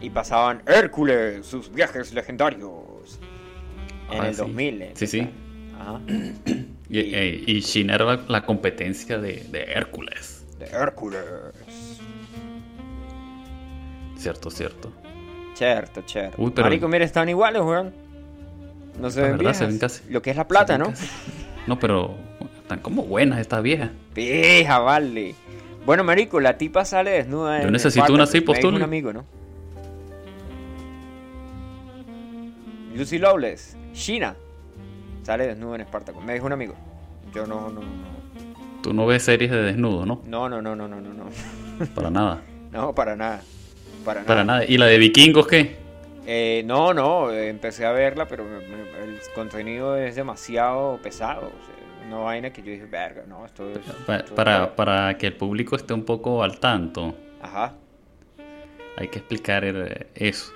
Y pasaban Hércules, sus viajes legendarios. En Ah, el sí. 2000. eh, Sí, sí. Ajá. Y, eh, y China era la, la competencia de, de Hércules. De Hércules. Cierto, cierto. Cierto, cierto. Uy, pero- Marico, mira, están iguales, weón. No se ven verdad, se viejas. ven casi- Lo que es la plata, ¿no? casi- No, pero están como buenas estas viejas. Vieja, vale. Bueno, marico, la tipa sale desnuda. Yo en necesito una así, me dijo postule. un amigo, ¿no? Lucy Lawless, China, sale desnuda en Spartacus. Me dijo un amigo. Yo no, no, no. Tú no ves series de desnudo, ¿no? No, no, no, no, no, no, no. Para nada. No, para nada. Para nada. Para nada. ¿Y la de vikingos qué? Eh, no, no, empecé a verla, pero el contenido es demasiado pesado. o sea, una vaina que yo dije, verga, no, esto es. Pa- esto es para, para que el público esté un poco al tanto, Ajá. hay que explicar eh, eso.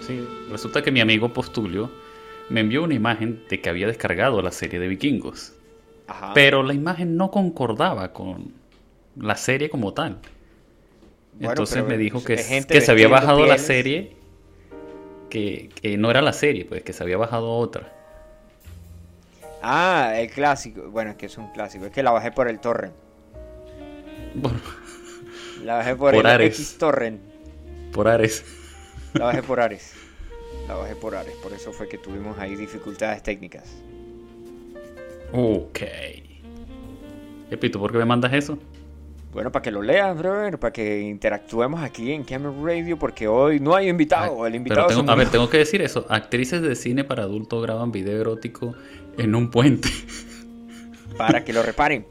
Sí, resulta que mi amigo Postulio me envió una imagen de que había descargado la serie de vikingos. Ajá. Pero la imagen no concordaba con la serie como tal. Bueno, Entonces me dijo que, que se había bajado la serie, que, que no era la serie, pues que se había bajado otra. Ah, el clásico. Bueno, es que es un clásico. Es que la bajé por el torrent. Por, La bajé por, Por el Ares. X torrent. por Ares. La bajé por Ares. La bajé por Ares. Por eso fue que tuvimos ahí dificultades técnicas. Ok. Epito, ¿por qué me mandas eso? Bueno, para que lo leas, brother, para que interactuemos aquí en Camera Radio, porque hoy no hay invitado. Ay, el invitado pero tengo- somos a ver, tengo que decir eso. Actrices de cine para adultos graban video erótico en un puente. Para que lo reparen.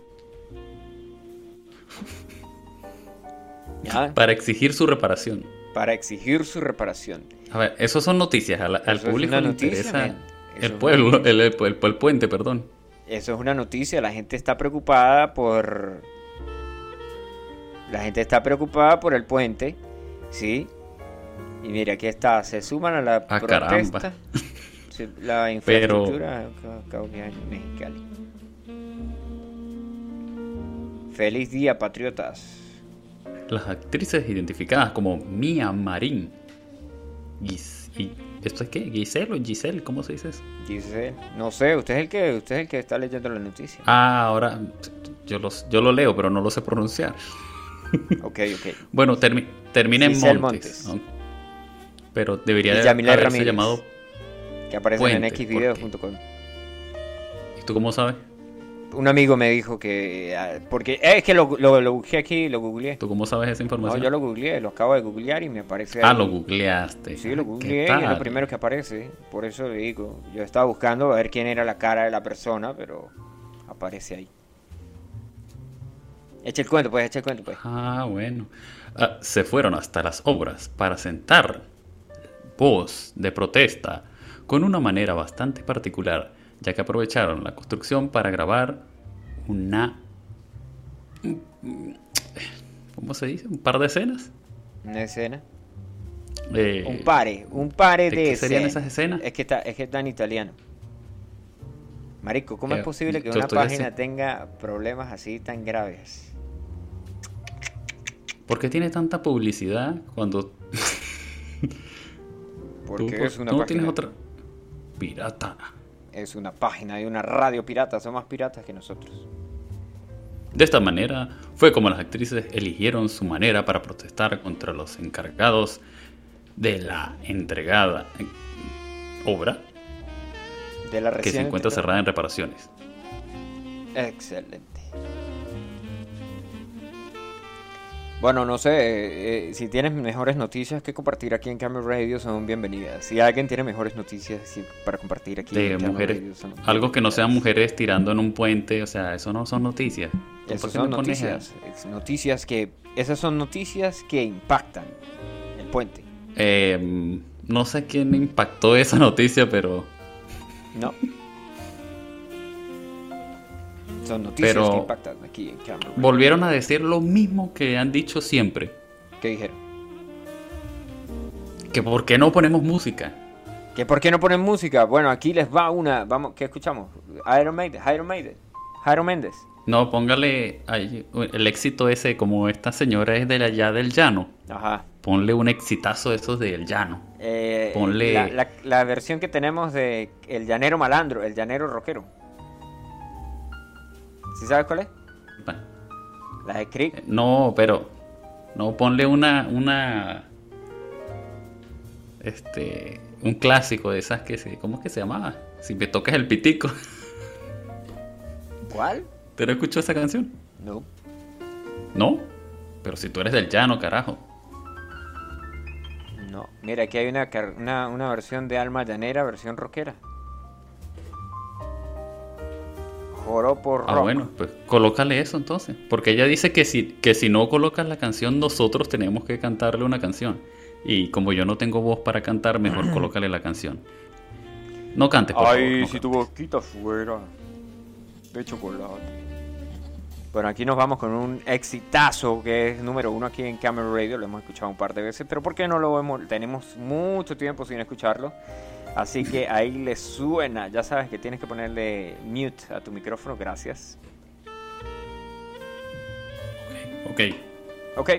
Ya, para exigir su reparación. para exigir su reparación. A ver, eso son noticias. Al, público le interesa el pueblo, el, el- el- el puente, perdón. Eso es una noticia. La gente está preocupada por. La gente está preocupada por el puente. ¿Sí? Y mira, aquí está. Se suman a la Ah, protesta. caramba. La infraestructura en Mexicali. Feliz día, patriotas. Las actrices identificadas como Mia Marín. Gis- y, ¿Esto es qué? ¿Giselle o Giselle? ¿Cómo se dice eso? Dice, no sé, usted es el que, usted es el que está leyendo la noticia. Ah, ahora yo, los, yo lo leo, pero no lo sé pronunciar. Ok, ok. Bueno, termi- termina en Montes. Montes. ¿no? Pero debería haberse Ramírez. llamado. Que aparecen en Puente, xvideos.com. ¿Y tú cómo sabes? Un amigo me dijo que. ah, Porque eh, es que lo, lo, lo busqué aquí, lo googleé. ¿Tú cómo sabes esa No, información? yo lo googleé, lo acabo de googlear y me aparece. Ah, ahí. lo googleaste. Sí, lo ¿Qué googleé y es lo primero que aparece. Por eso le digo. Yo estaba buscando a ver quién era la cara de la persona, pero aparece ahí. Echa el cuento, pues, echa el cuento, pues. Ah, bueno. Ah, se fueron hasta las obras para sentar voz de protesta con una manera bastante particular, ya que aprovecharon la construcción para grabar una... ¿Cómo se dice? ¿Un par de escenas? Una escena. Eh, Un pare, un pare ¿de de, qué serían esas escenas? Es que está, es que está en italiano. Marico, ¿cómo Eh, es posible que una página tenga problemas así tan graves? ¿Por qué tiene tanta publicidad cuando Porque tú, es una tú página. tienes otra pirata? Es una página y una radio pirata, son más piratas que nosotros. De esta manera fue como las actrices eligieron su manera para protestar contra los encargados de la entregada obra De la que se encuentra cerrada en reparaciones. Excelente. Bueno, no sé, eh, eh, si tienes mejores noticias que compartir aquí en Camera Radio son bienvenidas. Si alguien tiene mejores noticias para compartir aquí De en mujeres, Radio, son algo que no sean mujeres tirando en un puente, o sea, eso no son noticias. ¿Tú por Esas son noticias, es noticias que, esas son noticias que impactan el puente, Eh, no sé quién impactó esa noticia, pero ¿no? Son noticias Pero- que impactan aquí en Radio. volvieron a decir lo mismo que han dicho siempre. ¿Qué dijeron? Que por qué no ponemos música. ¿Que por qué no ponen música? Bueno, aquí les va una, vamos, ¿qué escuchamos? Iron Maiden, Iron Maiden, Iron Méndez. No, póngale ahí el éxito ese, como esta señora es de allá del llano. Ajá. Ponle un exitazo de esos del llano. Eh, Ponle- La, la- la versión que tenemos de El Llanero Malandro, El Llanero Rockero. ¿Sí sabes cuál es? Bueno, La de Creek. No, pero no ponle una una este, un clásico de esas que se, ¿cómo es que se llamaba? Si me tocas el pitico. ¿Cuál? ¿Te no escuchó esa canción? No. ¿No? Pero si tú eres del llano, carajo. No. Mira, aquí hay una, una, una versión de Alma Llanera, versión rockera. Joropo rock. Ah, bueno, pues colócale eso entonces. Porque ella dice que si, que si no colocas la canción, nosotros tenemos que cantarle una canción. Y como yo no tengo voz para cantar, mejor colócale la canción. No cantes, por favor. Ay, no si cantes. tu boquita fuera de chocolate. Bueno, aquí nos vamos con un exitazo que es número uno aquí en Camera Radio. Lo hemos escuchado un par de veces, pero ¿por qué no lo hemos? Tenemos mucho tiempo sin escucharlo. Así que ahí le suena. Ya sabes que tienes que ponerle mute a tu micrófono. Gracias. Ok. Ok.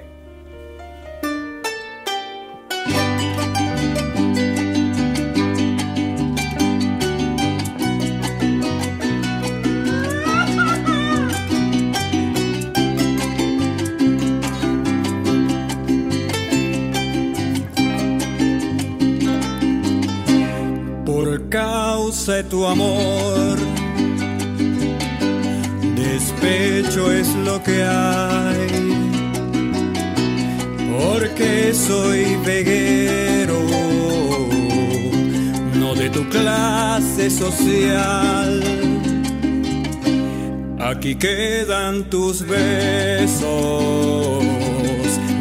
De tu amor. Despecho es lo que hay, porque soy veguero, no de tu clase social. Aquí quedan tus besos,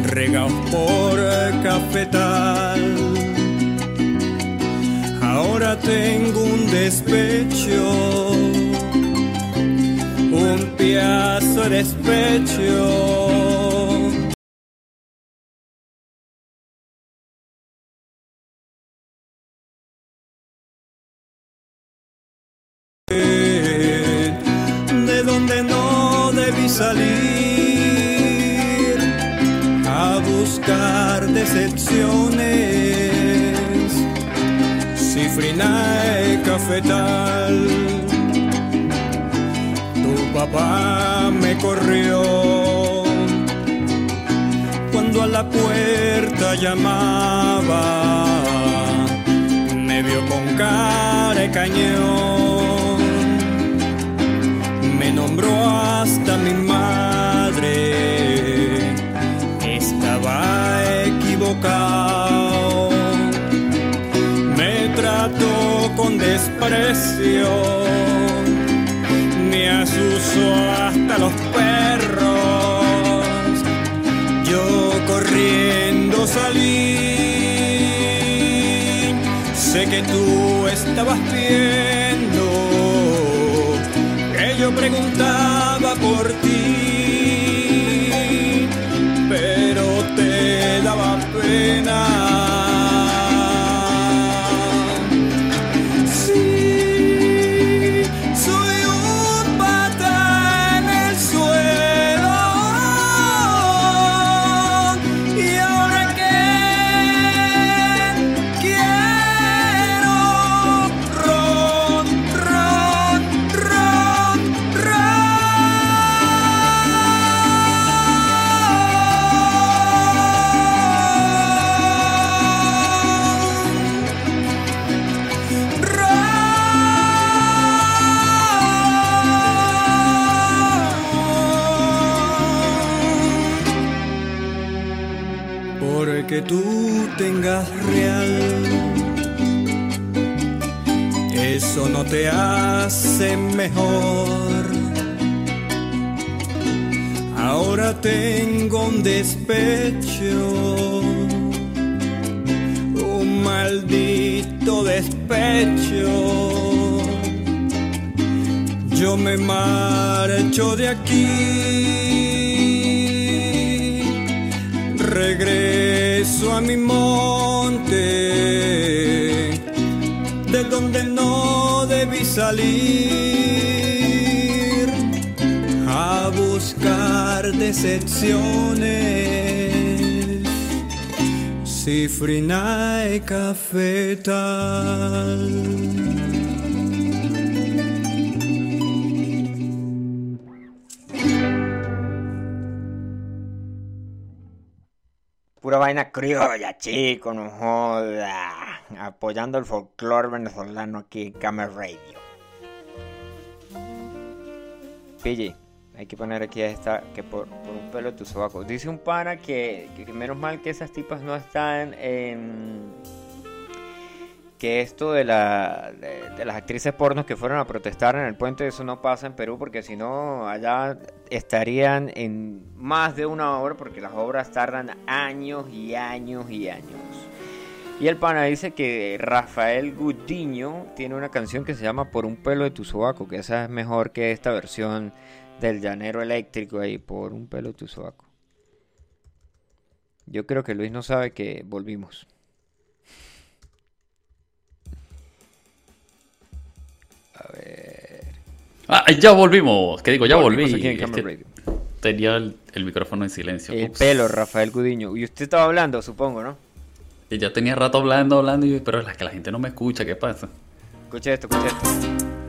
regados por cafetal. Tengo un despecho, un piazo de despecho. De donde no debí salir a buscar decepciones cifrinae cafetal. Tu papá me corrió cuando a la puerta llamaba. Me vio con cara de cañón. Con desprecio, me asusó hasta los perros. Yo corriendo salí, sé que tú estabas viendo que yo preguntaba por ti, pero te daba pena. Te hace mejor. Ahora tengo un despecho un maldito despecho. Yo me marcho de aquí, regreso a mi monte, de donde no debí salir a buscar decepciones. Cifrinae cafetal. Pura vaina criolla, chico, no joda. Apoyando el folclore venezolano aquí en Camera Radio. Pille, hay que poner aquí esta, que por, un pelo de tu sobaco. Dice un pana que, menos mal que esas tipas no están en... Que esto de, la, de, de las actrices pornos que fueron a protestar en el puente, eso no pasa en Perú, porque si no, allá estarían en más de una hora, porque las obras tardan años y años y años. Y el pana dice que Rafael Gudiño tiene una canción que se llama Por un pelo de tu sobaco, que esa es mejor que esta versión del llanero eléctrico ahí, Por un pelo de tu sobaco. Yo creo que Luis no sabe que volvimos. A ver. Ah, ya volvimos. ¿Qué digo? Ya Volvimos volví. aquí en Es Camera que Radio. tenía el, el micrófono en silencio. El Ups. pelo, Rafael Gudiño. Y usted estaba hablando, supongo, ¿no? Y ya tenía rato hablando, hablando, y- pero es que la gente no me escucha. ¿Qué pasa? Escuche esto, escuche esto.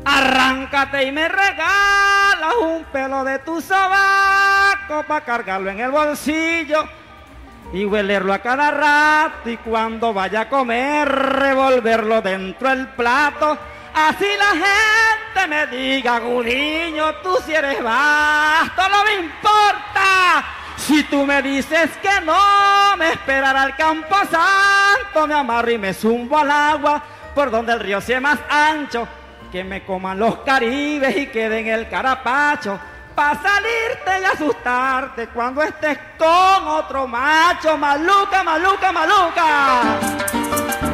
Arráncate y me regalas un pelo de tu sobaco para cargarlo en el bolsillo y huelerlo a cada rato y cuando vaya a comer revolverlo dentro del plato. Así la gente me diga, Gudiño, tú si eres vasto, no me importa. Si tú me dices que no, me esperará al campo santo, me amarro y me zumbo al agua por donde el río sea más ancho, que me coman los caribes y quede en el carapacho, para salirte y asustarte cuando estés con otro macho, maluca, maluca, maluca.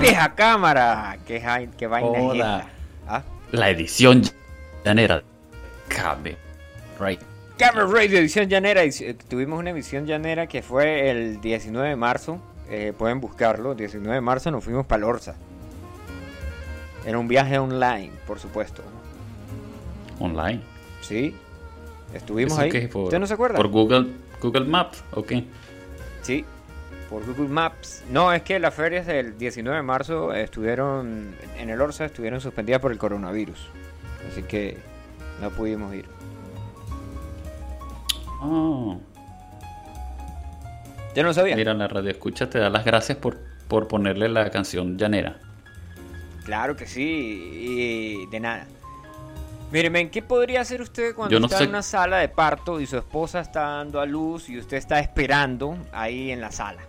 Vieja cámara. ¿Qué, jai- qué vaina es Hola. esta? ¿Ah? La edición llanera. Cabe. Right. Camera Radio Edición Llanera. edici- Tuvimos una edición llanera que fue el 19 de marzo. eh, pueden buscarlo. 19 de marzo nos fuimos para Lorza. Era un viaje online, por supuesto. Online. Sí. Estuvimos ¿Eso ahí. qué? Por- ¿Usted no se acuerda? Por Google, Google Maps, ok. Sí. Por Google Maps. No, es que las ferias del 19 de marzo estuvieron en el Orsa estuvieron suspendidas por el coronavirus. Así que no pudimos ir. Oh, Yo no sabía. mira, la radio escucha te da las gracias por, por ponerle la canción llanera. Claro que sí, y de nada. Míreme, ¿qué podría hacer usted cuando no está sé- en una sala de parto y su esposa está dando a luz y usted está esperando ahí en la sala?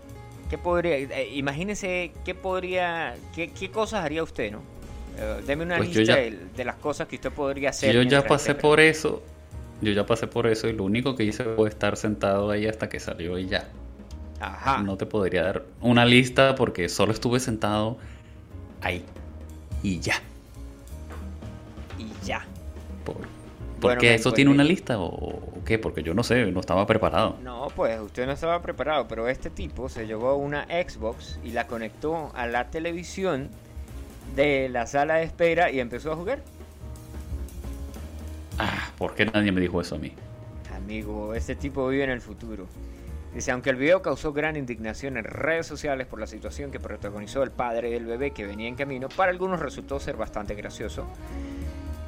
¿Qué podría, eh, imagínese qué podría, qué, qué cosas haría usted, no? Eh, deme una Pues lista ya- de, de las cosas que usted podría hacer. Yo ya pasé por eso. Yo ya pasé por eso y lo único que hice fue estar sentado ahí hasta que salió y ya. Ajá. No te podría dar una lista porque solo estuve sentado ahí y ya. Y ya. Por, Bueno, ¿Porque men, eso pues, tiene una men. lista o, o qué? Porque yo no sé, no estaba preparado. No, pues usted no estaba preparado, pero este tipo se llevó una Xbox y la conectó a la televisión de la sala de espera y empezó a jugar. Ah, ¿por qué nadie me dijo eso a mí? Amigo, este tipo vive en el futuro. Dice, aunque el video causó gran indignación en redes sociales por la situación que protagonizó el padre del bebé que venía en camino, para algunos resultó ser bastante gracioso.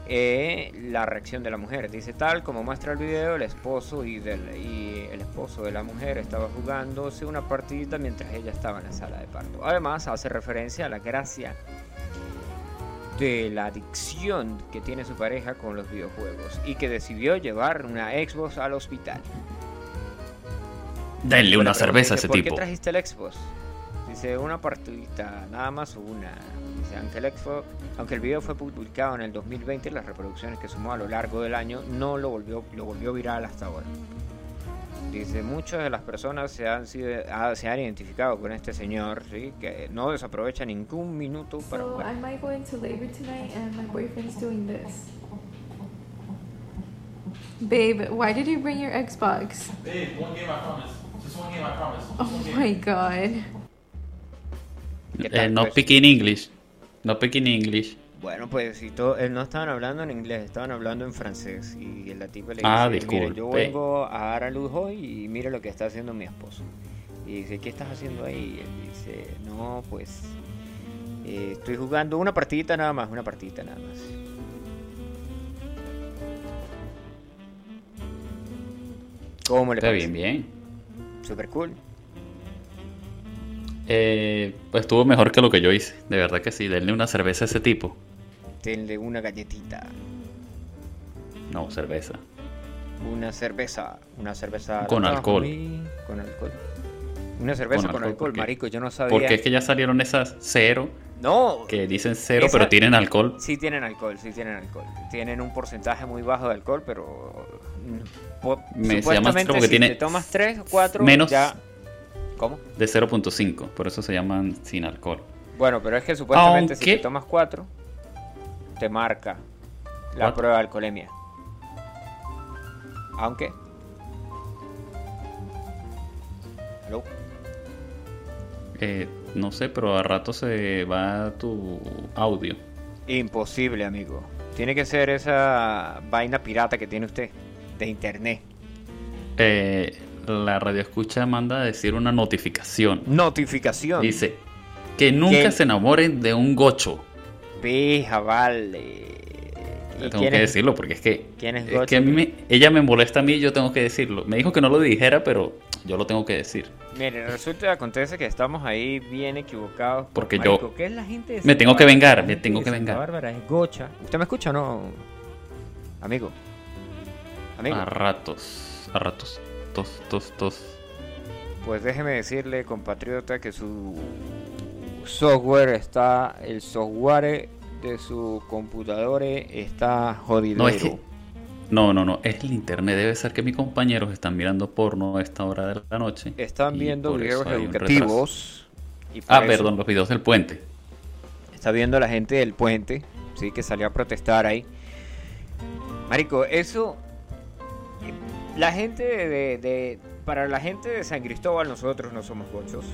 eh, la reacción de la mujer. Dice, tal como muestra el video, el esposo y, y el esposo de la mujer estaba jugándose una partidita mientras ella estaba en la sala de parto. Además, hace referencia a la gracia de la adicción que tiene su pareja con los videojuegos y que decidió llevar una Xbox al hospital. Denle una cerveza a ese ¿Por tipo. qué trajiste el Xbox? Dice, una partidita, nada más una. Dice, aunque el, Xbox, aunque el video fue publicado en el 2020, las reproducciones que sumó a lo largo del año no lo volvió, lo volvió viral hasta ahora. Dice, muchas de las personas se han, sido, ah, se han identificado con este señor, ¿sí? que no desaprovecha ningún minuto para So jugar. I might go into labor tonight and my boyfriend's doing this. Babe, why did you bring your Xbox? Babe, one game I promise. Just one game I promise. Just Oh my god. ¿Qué Eh, no pues? speaking English. No speaking English. Bueno, pues si to- eh, no estaban hablando en inglés, estaban hablando en francés. Y la tipa le dice, Ah, mire, yo vengo a dar a luz hoy y mire lo que está haciendo mi esposo. Y dice, ¿qué estás haciendo ahí? Y él dice, no, pues eh, estoy jugando una partidita nada más, una partidita nada más. ¿Cómo le Está parece? bien, bien. Super cool. Eh, pues estuvo mejor que lo que yo hice. De verdad que sí. Denle una cerveza a ese tipo. Denle una galletita. No, cerveza. Una cerveza. Una cerveza. Con ¿la alcohol. mí? Con alcohol. Una cerveza con, Con alcohol, alcohol, porque- marico. Yo no sabía. Porque es que ya salieron esas cero, No. que dicen cero, Esa- pero tienen alcohol. Sí tienen alcohol, sí tienen alcohol. Tienen un porcentaje muy bajo de alcohol, pero... po- Me- supuestamente porque si tiene te tomas 3 o 4 menos- ya... ¿Cómo? De 0.5, por eso se llaman sin alcohol. Bueno, pero es que supuestamente si te tomas 4, te marca la prueba de alcoholemia. Aunque... ¿Aló? Eh, no sé, pero a rato se va tu audio. Imposible, amigo. Tiene que ser esa vaina pirata que tiene usted de internet. Eh, la radio escucha manda a decir una notificación. Notificación. Dice que nunca ¿Qué? se enamoren de un gocho. Pija, vale. ¿Y Tengo que es? decirlo porque es que, quién es es que a mí me- ella me molesta a mí y yo tengo que decirlo. Me dijo que no lo dijera, pero yo lo tengo que decir. Mire, resulta acontece que estamos ahí bien equivocados. Porque Marico, yo ¿qué es la gente de me tengo que vengar, me tengo que vengar. Bárbara es gocha. ¿Usted me escucha o no? Amigo. Amigo. A ratos, a ratos. Tos, tos, tos. Pues déjeme decirle, compatriota, que su software está, el software de su computador está jodido. No, es que- No, no, no. Es el internet. Debe ser que mis compañeros están mirando porno a esta hora de la noche. Están viendo videos educativos. y Ah, eso perdón, los videos del puente. Está viendo la gente del puente, sí, que salió a protestar ahí. Marico, eso. La gente de, de- Para la gente de San Cristóbal, nosotros no somos gochos.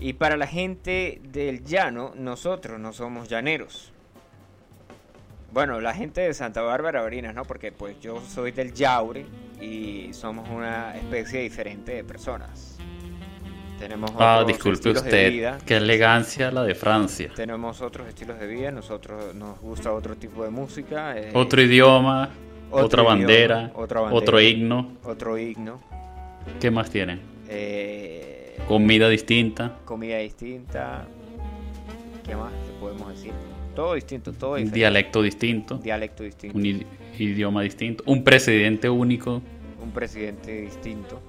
Y para la gente del llano, nosotros no somos llaneros. Bueno, la gente de Santa Bárbara Barinas, ¿no? Porque pues yo soy del Yaure y somos una especie diferente de personas. Tenemos Ah, otros disculpe estilos de usted. vida. Qué elegancia la de Francia. Tenemos otros estilos de vida, nosotros nos gusta otro tipo de música. eh, Otro idioma, otro otra, idioma, bandera, otra bandera. otro himno. otro himno, ¿Qué más tienen? eh, Comida distinta, comida distinta. ¿Qué más te podemos decir? Todo distinto, todo un diferente. dialecto distinto, Dialecto distinto, un idioma distinto, un presidente único. un presidente distinto.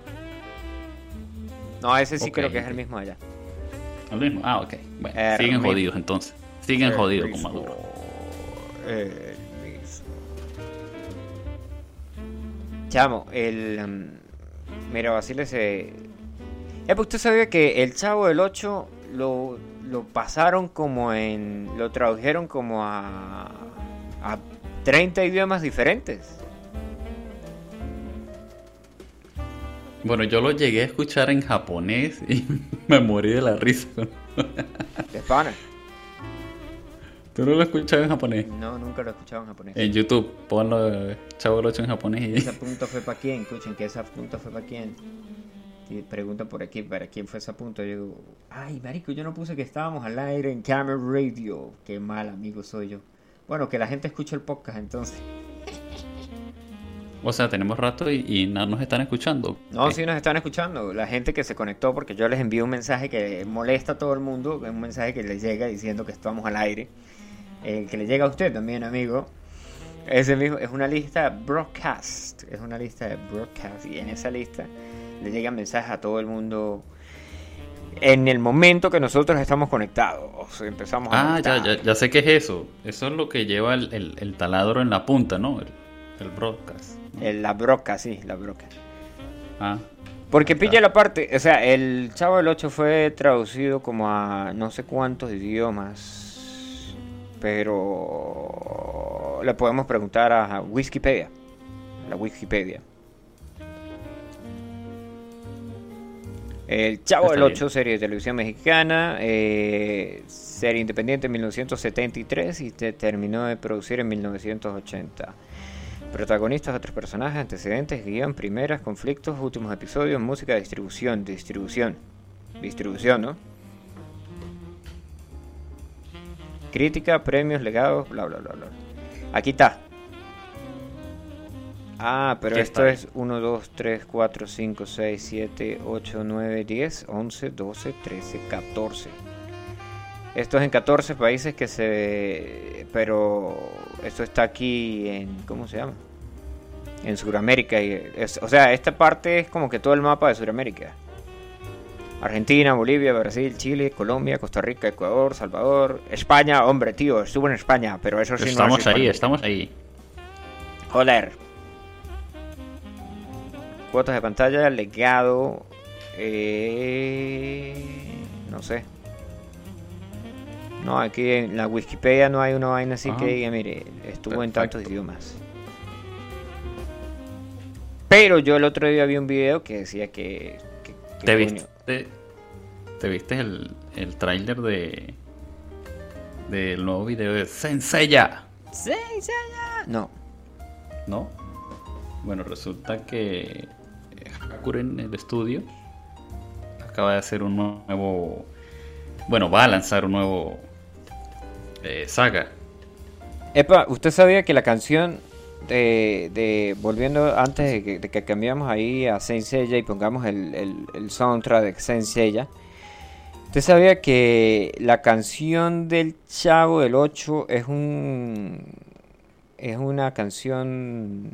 No, ese sí creo que es el mismo allá. ¿Lo mismo? Ah, ok. Bueno, siguen mismo. jodidos entonces. Siguen El jodidos con Maduro. el mismo. Chamo, el. mm, mira, Basile se. Eh, pues usted sabía que el Chavo del 8 lo, lo pasaron como en. Lo tradujeron como a. a 30 idiomas diferentes. Bueno, yo lo llegué a escuchar en japonés y me morí de la risa. De pana. ¿Tú no lo escuchas en japonés? No, nunca lo he escuchado en japonés. En YouTube, ponlo eh, Chavo del 8 en japonés y Esa punta fue para quién, escuchen que esa punta fue para quién. Y preguntan por aquí, ¿para quién fue esa punta? Yo digo, ay, marico, yo no puse que estábamos al aire en Camera Radio. Qué mal amigo soy yo. Bueno, que la gente escuche el podcast entonces. O sea, tenemos rato y, y no nos están escuchando. No, Eh, sí nos están escuchando. La gente que se conectó, porque yo les envío un mensaje que molesta a todo el mundo, un mensaje que les llega diciendo que estamos al aire. El que le llega a usted también, amigo. Ese mismo, es una lista broadcast. Es una lista de broadcast. Y en esa lista le llegan mensajes a todo el mundo en el momento que nosotros estamos conectados. Empezamos a Ah, ya, conectar. ya, ya sé qué es eso. Eso es lo que lleva el, el- el taladro en la punta, ¿no? El, el broadcast. ¿no? El- La broca, sí, la broca. Ah, Porque pilla la parte, o sea, el Chavo del 8 fue traducido como a no sé cuántos idiomas, pero le podemos preguntar a Wikipedia, a la Wikipedia. El Chavo Está del bien. 8, serie de televisión mexicana, eh, serie independiente en 1973 y se terminó de producir en 1980. Protagonistas, otros personajes, antecedentes, guion, primeras, conflictos, últimos episodios, música, distribución, distribución, distribución, ¿no? Crítica, premios, legados, bla, bla, bla, bla. Aquí está. Ah, pero ¿Qué esto es 1, 2, 3, 4, 5, 6, 7, 8, 9, 10, 11, 12, 13, 14. Esto es en 14 países que se... Pero esto está aquí en... ¿Cómo se llama? En Sudamérica. Y es- o sea, esta parte es como que todo el mapa de Sudamérica. Argentina, Bolivia, Brasil, Chile, Colombia, Costa Rica, Ecuador, Salvador, España. Hombre, tío, estuve en España, pero eso sí no estamos es ahí, estamos ahí. Joder. Cuotas de pantalla, legado. eh, no sé. No, aquí en la Wikipedia no hay una vaina así que diga, mire, estuvo en tantos idiomas. Pero yo el otro día vi un video que decía que. que- que ¿Te viste, te viste el, el tráiler de del nuevo video de Senseiya? No. ¿No? Bueno, resulta que Hakuren, el estudio, acaba de hacer un nuevo. Bueno, va a lanzar un nuevo eh, saga. Epa, ¿usted sabía que la canción de, de- volviendo antes de que, cambiamos ahí a Saint Seiya y pongamos el, el, soundtrack de Saint Seiya, ¿usted sabía que la canción del Chavo del 8 es un es una canción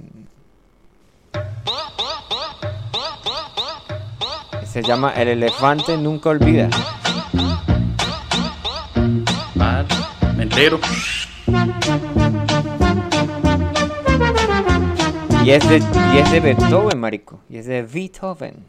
se llama El elefante nunca olvida? Vale, me entero. Y es de, y es de Beethoven, marico. Y es de Beethoven.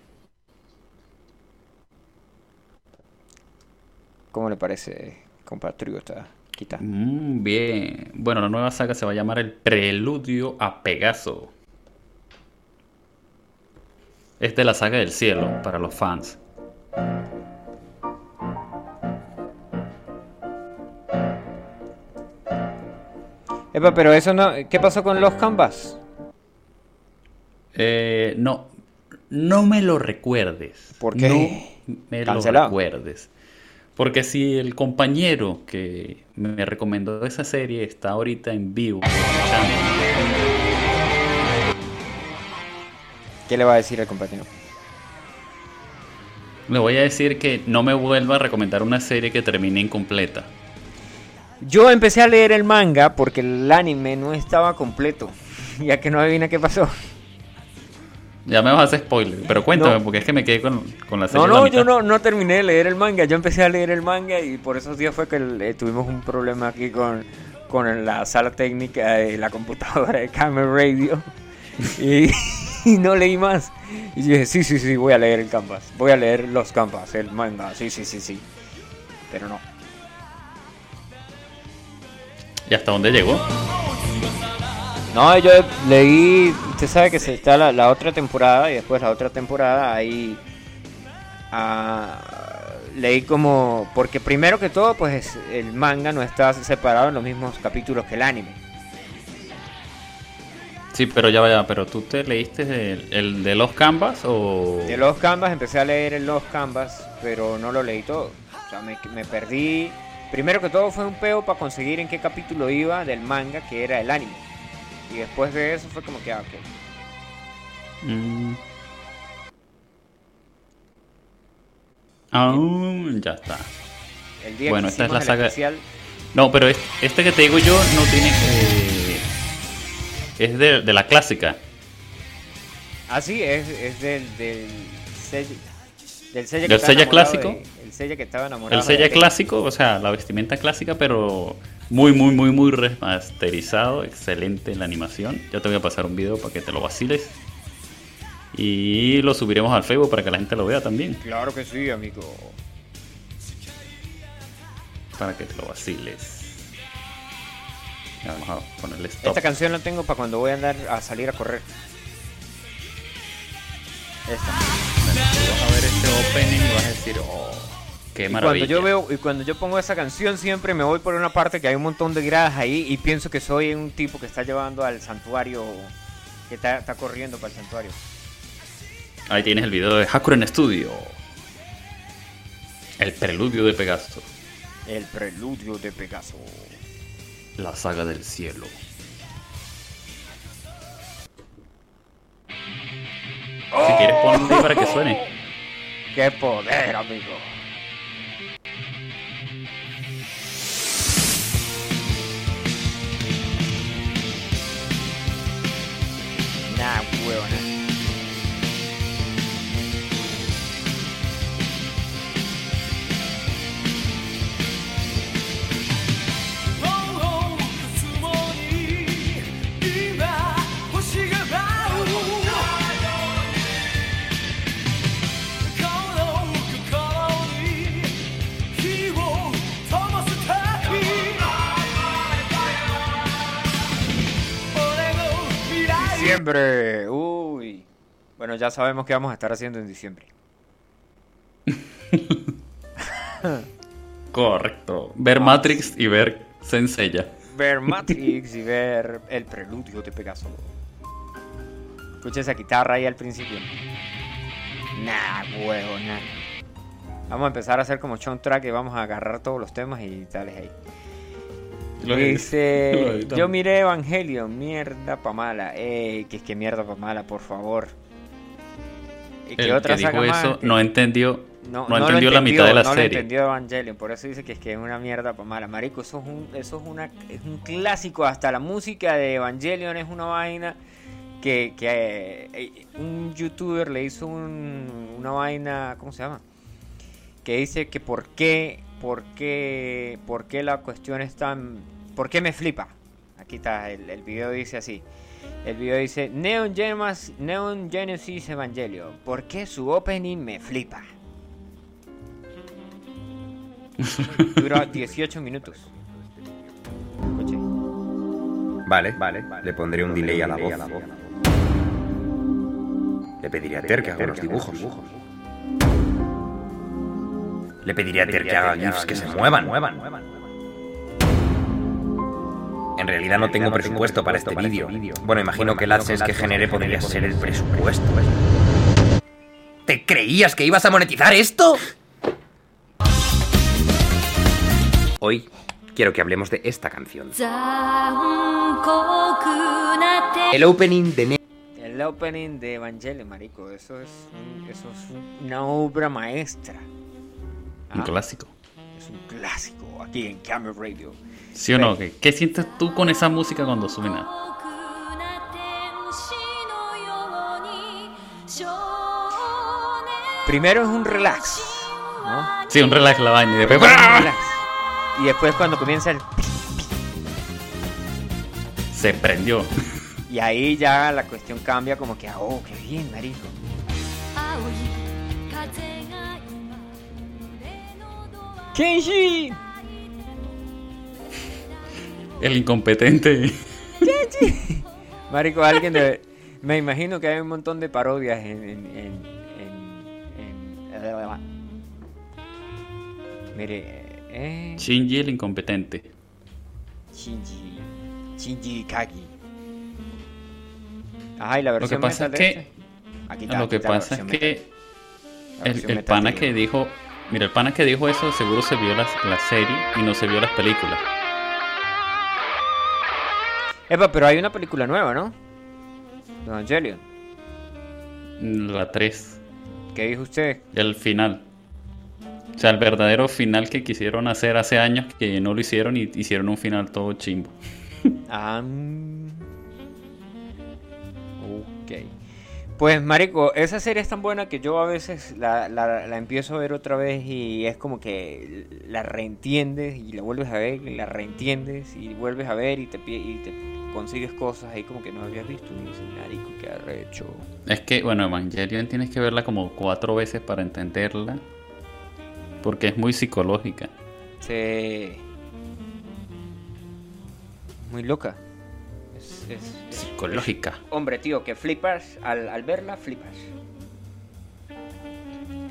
¿Cómo le parece, compatriota? Quita. Mm, bien. Bueno, la nueva saga se va a llamar El Preludio a Pegaso. Es de la saga del cielo para los fans. Epa, pero eso no... ¿Qué pasó con los canvas? Eh, no, no me lo recuerdes. ¿Por qué? No me Cancelado. lo recuerdes. Porque si el compañero que me recomendó esa serie está ahorita en vivo, escuchando, ¿Qué le va a decir el compañero? le voy a decir que no me vuelva a recomendar una serie que termine incompleta. Yo empecé a leer el manga porque el anime no estaba completo. Ya que no adivina qué pasó. Ya me vas a hacer spoiler, pero cuéntame, No. porque es que me quedé con, con la serie. No, la no, yo no, no terminé de leer el manga. Yo empecé a leer el manga y por esos días fue que eh, tuvimos un problema aquí con, con la sala técnica de la computadora de Camera Radio. Y, y no leí más. Y dije, sí, sí, sí, voy a leer el canvas. Voy a leer los canvas, el manga. Sí, sí, sí, sí. Pero no. ¿Y hasta dónde llegó? No, yo leí, usted sabe que se está la, la otra temporada y después la otra temporada ahí ah, leí como porque primero que todo pues el manga no está separado en los mismos capítulos que el anime. Sí, pero ya vaya, pero tú te leíste el, el de los canvas o De los canvas empecé a leer en los canvas, pero no lo leí todo. O sea, me, me perdí. Primero que todo fue un peo para conseguir en qué capítulo iba del manga que era el anime. Y después de eso fue como que, ah, ok. Mm. Ya está. El día Bueno, que esta es la el saga- especial, No, pero es- este que te digo yo no tiene eh, es de, de la clásica. Ah, sí, es, es del, del sello. Del sello ¿Del estaba sello enamorado clásico? de- el sello que estaba enamorado. El sello de- clásico, o sea, la vestimenta clásica, pero muy, muy, muy, muy remasterizado. Excelente la animación. Ya te voy a pasar un video para que te lo vaciles. Y lo subiremos al Facebook para que la gente lo vea también. Claro que sí, amigo. Para que te lo vaciles. Vamos a ponerle stop. Esta canción la tengo para cuando voy a andar a salir a correr. Esta. Tú vas a ver este opening y vas a decir, oh, qué Y maravilla. cuando yo veo y cuando yo pongo esa canción siempre me voy por una parte que hay un montón de gradas ahí y pienso que soy un tipo que está llevando al santuario que está, está corriendo para el santuario. Ahí tienes el video de Hakuren Studio. El preludio de Pegaso. El preludio de Pegaso. La saga del cielo. Si quieres ponle ahí para que suene. ¡Qué poder, amigo! Nah, huevona. Diciembre. Uy. Bueno, ya sabemos qué vamos a estar haciendo en diciembre. Correcto. Ver Matrix y ver Senseiya. Ver Matrix y ver el preludio de Pegaso. Escucha esa guitarra ahí al principio. Nah, huevo, nah. Vamos a empezar a hacer como Chon Track y vamos a agarrar todos los temas y tales ahí. Dice, yo miré Evangelion, mierda pa' mala. Ey, que es que mierda pa' mala, por favor. ¿Y qué El otra que dijo saga más? eso no entendió, No, no no entendió la mitad de la no serie. entendió Evangelion, por eso dice que es que es una mierda pa' mala. Marico, eso es un, eso es una, es un clásico, hasta la música de Evangelion es una vaina que, que eh, un youtuber le hizo un- una vaina, ¿cómo se llama? Que dice que por qué, por qué, por qué la cuestión es tan, por qué me flipa. Aquí está, el, el video dice así. El video dice Neon, Genesis, Neon Genesis Evangelion. ¿Por qué su opening me flipa? Dura 18 minutos. Vale, vale, le pondré un delay a la voz. Le pediré a Ter que haga los dibujos. Le pediré a Ter que haga GIFs que se muevan. En realidad no tengo presupuesto para este vídeo. Bueno, imagino que el AdSense que genere podría ser el presupuesto. ¿Te creías que ibas a monetizar esto? Hoy quiero que hablemos de esta canción. El opening de Ne- El opening de Evangelion, marico. Eso es, un- eso es un- una obra maestra. Un Ah, clásico. Es un clásico aquí en Camera Radio. ¿Sí o no? ¿Qué, qué sientes tú con esa música cuando suena? Primero es un relax, ¿no? Sí, un relax la vaina y después... Relax. Y después cuando comienza el... Se prendió. Y ahí ya la cuestión cambia como que, oh, qué bien, marico. Kenshi. El incompetente. Marico, alguien de... Me imagino que hay un montón de parodias en... en, en, Mire, eh... Shinji el incompetente. Shinji... Shinji Kagi. Ajá, y la Lo que versión pasa es que... este? Aquí está, Lo que la pasa es versión que... La El, versión el pana que dijo... Mira, el pana que dijo eso seguro se vio las- la serie y no se vio las películas. Epa, pero hay una película nueva, ¿no? De Evangelion. La 3. ¿Qué dijo usted? El final. O sea, el verdadero final que quisieron hacer hace años que no lo hicieron y hicieron un final todo chimbo. Ah, mm. ok. Pues, marico, esa serie es tan buena que yo a veces la, la- la empiezo a ver otra vez y es como que la reentiendes y la vuelves a ver y la reentiendes y vuelves a ver y te, y te consigues cosas ahí como que no habías visto y dices, marico, qué arrecho. Es que, bueno, Evangelion tienes que verla como cuatro veces para entenderla. Porque es muy psicológica. Sí. Muy loca. Es, es- es- Psicológica. Hombre, tío, que flipas al, al verla, flipas.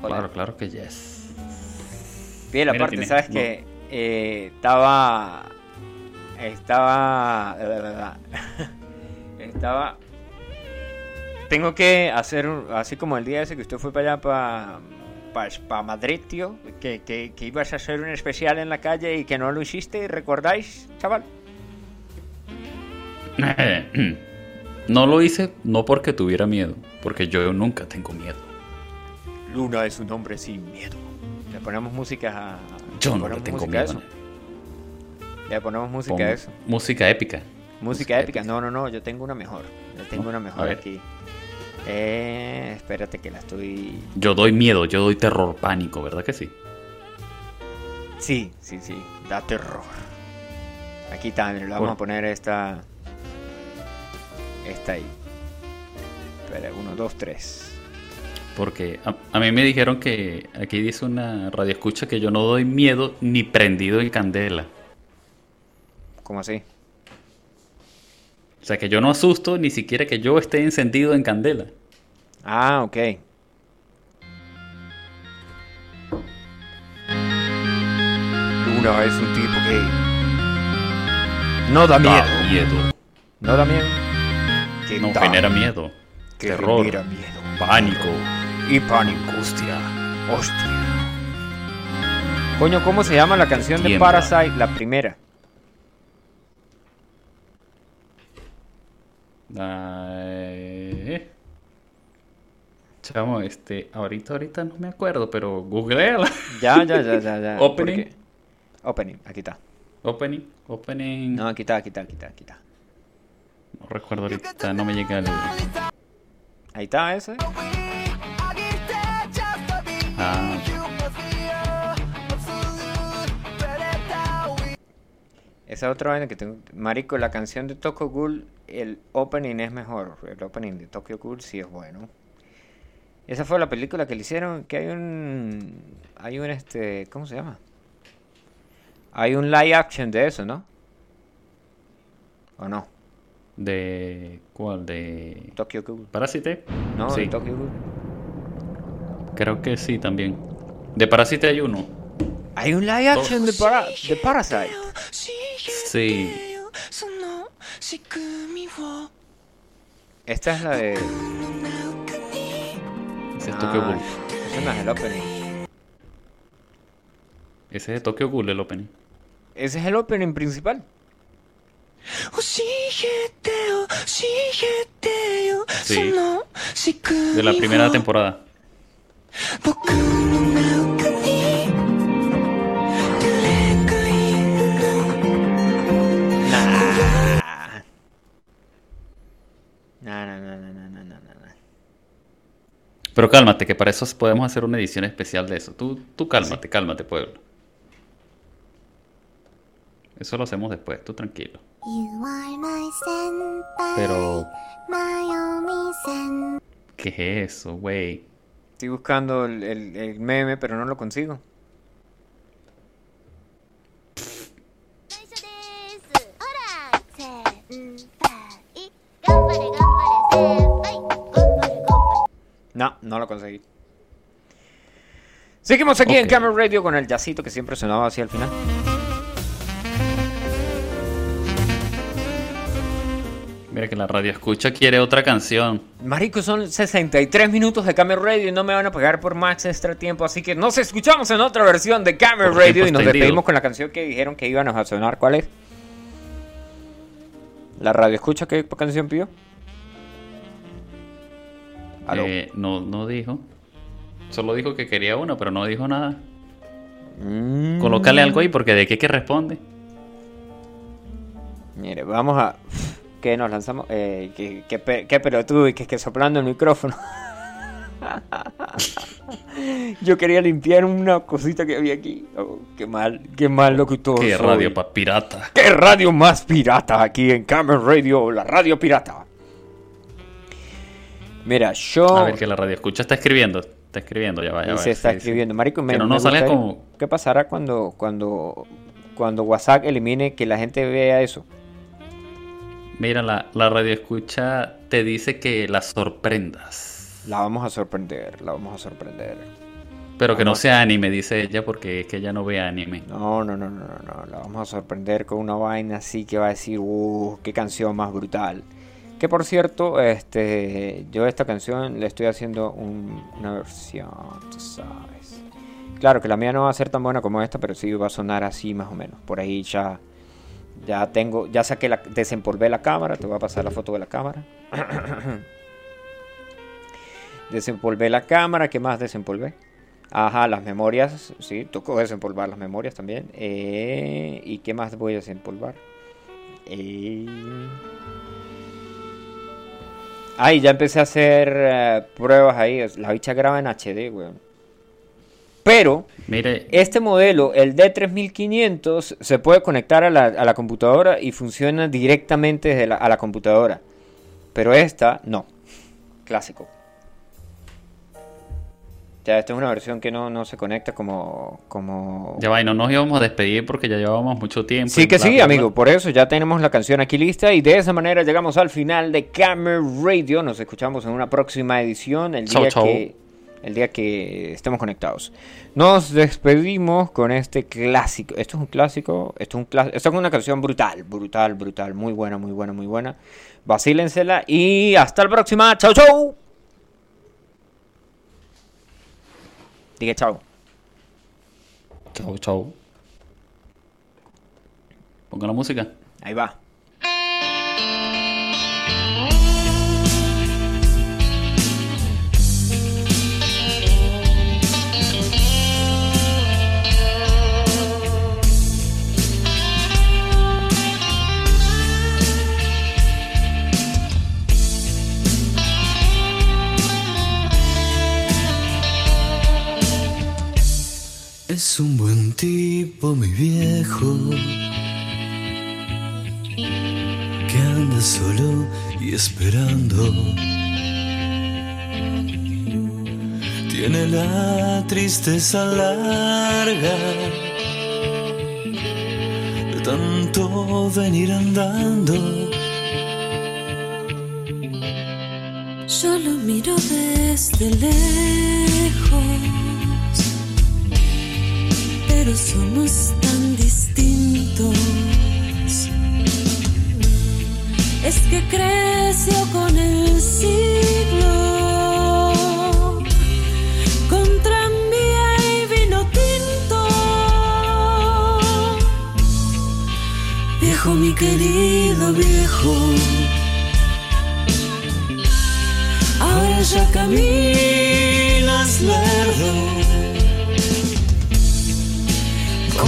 Joder. Claro, claro que yes. Bien, aparte, ¿sabes no. que Estaba. Estaba. Estaba. Tengo que hacer, así como el día ese que usted fue para allá, para pa, Madrid, tío, que, que, que ibas a hacer un especial en la calle y que no lo hiciste, ¿recordáis, chaval? No lo hice no porque tuviera miedo, porque yo nunca tengo miedo. Luna es un hombre sin miedo. Le ponemos música a. Yo no le tengo miedo. Le ponemos música a eso. Música épica. Música épica. No, no, no. Yo tengo una mejor. Yo tengo ¿No? una mejor aquí. Eh, espérate que la estoy. Yo doy miedo, yo doy terror, pánico, ¿verdad que sí? Sí, sí, sí. Da terror. Aquí está. mira, Le vamos a poner esta. Esta ahí. Espera, uno, dos, tres. Porque a, a mí me dijeron que aquí dice una radio escucha que yo no doy miedo ni prendido en candela. ¿Cómo así? O sea que yo no asusto ni siquiera que yo esté encendido en candela. Ah, ok. Luna es un tipo que no da miedo. Da miedo. No da miedo. Que No da- genera miedo. que terror. genera miedo. Pánico. Y pánico. Angustia. Hostia. Coño, ¿cómo se llama la canción de. Parasite? La primera. Ay. Chamo, este, ahorita, ahorita no me acuerdo, pero googleala. Ya, ya, ya, ya, ya. Opening. Opening, aquí está. Opening, opening. No, No, aquí está, aquí está, aquí está, aquí está. recuerdo ahorita, no me llega el. Ahí está ese. Esa otra vaina que tengo. Marico, la canción de Tokyo Ghoul, el opening es mejor. El opening de Tokyo Ghoul sí es bueno. Esa fue la película que le hicieron. Que hay un. Hay un este. ¿Cómo se llama? Hay un live action de eso, ¿no? ¿O no? de. ¿Cuál? De. Tokyo Ghoul. Parásite. No, sí, de Tokyo Ghoul. creo que sí también. De Parásite hay uno. Hay un live action de, para- de Parasite. Sí. Esta es la de. Ese es Ah, Tokyo Ghoul. Esa no es el opening. Ese es de Tokyo Ghoul, el opening. Ese es el opening principal. Sí. De la primera temporada. Nah, nah, nah, nah, nah, nah, nah. Pero cálmate, que para eso podemos hacer una edición especial de eso. Tú, tú cálmate, cálmate, pueblo. Eso lo hacemos después, tú tranquilo. Pero, ¿qué es eso, güey? Estoy buscando el, el- el meme, pero no lo consigo. No, no lo conseguí. Seguimos aquí en. Camera Radio con el jazzito que siempre sonaba así al final. Mira que la radio escucha quiere otra canción. Marico, son 63 minutos de Camera Radio y no me van a pagar por más extra tiempo, así que nos escuchamos en otra versión de Camera Por Radio y nos extendido. despedimos con la canción que dijeron que iban a sonar. ¿Cuál es? ¿La radio escucha qué canción pidió? Eh, no, no dijo. Solo dijo que quería una, pero no dijo nada. Mm. Colócale algo ahí porque de qué que responde. Mire, vamos a... ¿Qué nos lanzamos? Eh, ¿qué, qué, qué pelotudo y que, que soplando el micrófono. Yo quería limpiar una cosita que había aquí. Oh, qué mal, qué mal locutor Qué soy. radio pa' pirata. ¿Qué radio más pirata aquí en Camera Radio, la radio pirata? Mira, yo... A ver que la radio escucha está escribiendo. Está escribiendo, ya va, ya y va. se está sí, sí. escribiendo. Marico, me, Que no me gustaría- como- ¿Qué pasará cuando, cuando, cuando WhatsApp elimine que la gente vea eso? Mira, la, la radio escucha te dice que la sorprendas. La vamos a sorprender, la vamos a sorprender. Pero que no sea anime, dice ella, porque es que ella no ve anime. No, no, no, no, no, no, la vamos a sorprender con una vaina así que va a decir, uh, qué canción más brutal. Que por cierto, este, yo esta canción le estoy haciendo un- una versión, sabes. Claro que la mía no va a ser tan buena como esta, pero sí va a sonar así más o menos. Por ahí ya Ya tengo, ya saqué la, desempolvé la cámara, te voy a pasar la foto de la cámara. desempolvé la cámara, ¿qué más desempolvé? Ajá, las memorias, sí, tocó desempolvar las memorias también. Eh, ¿Y qué más voy a desempolvar? Eh... Ay, ya empecé a hacer eh, pruebas ahí. La bicha graba en HD, weón. Pero Mire, este modelo, el D3500, se puede conectar a la, a la computadora y funciona directamente desde la, a la computadora. Pero esta, no. Clásico. Ya, esta es una versión que no, no se conecta como... como... ya va, y no nos íbamos a despedir porque ya llevábamos mucho tiempo. Sí que bla, sí, bla, bla. amigo. Por eso ya tenemos la canción aquí lista y de esa manera llegamos al final de Camera Radio. Nos escuchamos en una próxima edición el día chau. que el día que estemos conectados. Nos despedimos con este clásico. Esto es un clásico, esto es un esto es una canción brutal, brutal, brutal, muy buena, muy buena, muy buena. Vacílensela y hasta la próxima. Chau, chau. Diga chau. Chau, chau. Ponga la música. Ahí va. Tipo, mi viejo, que anda solo y esperando. Tiene la tristeza larga de tanto venir andando. Yo lo miro desde lejos, pero somos tan distintos. Es que creció con el siglo, con tranvía y vino tinto. Viejo, mi querido viejo. Ahora ya caminas lerdo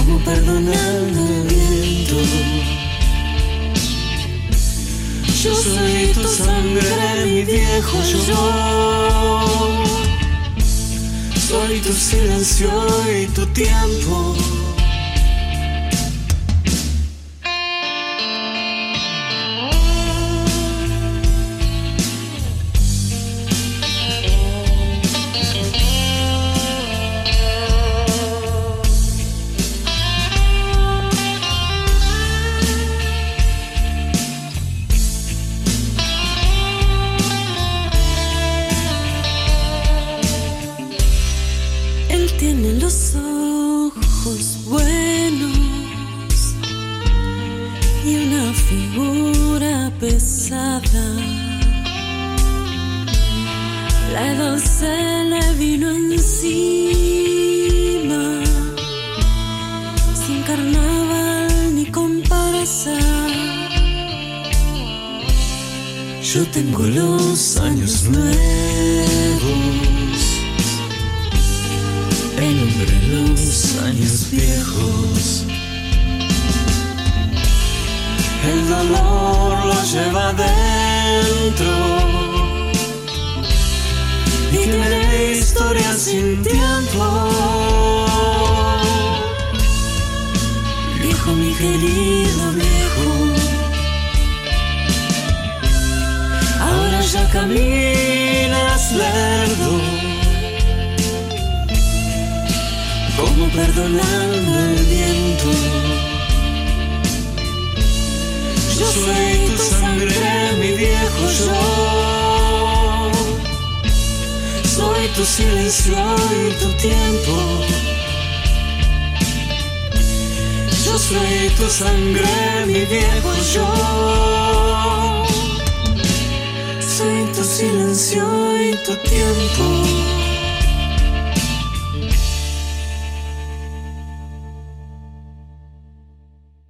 Como perdonando el viento. Yo soy tu sangre, mi viejo yo. Soy tu silencio y tu tiempo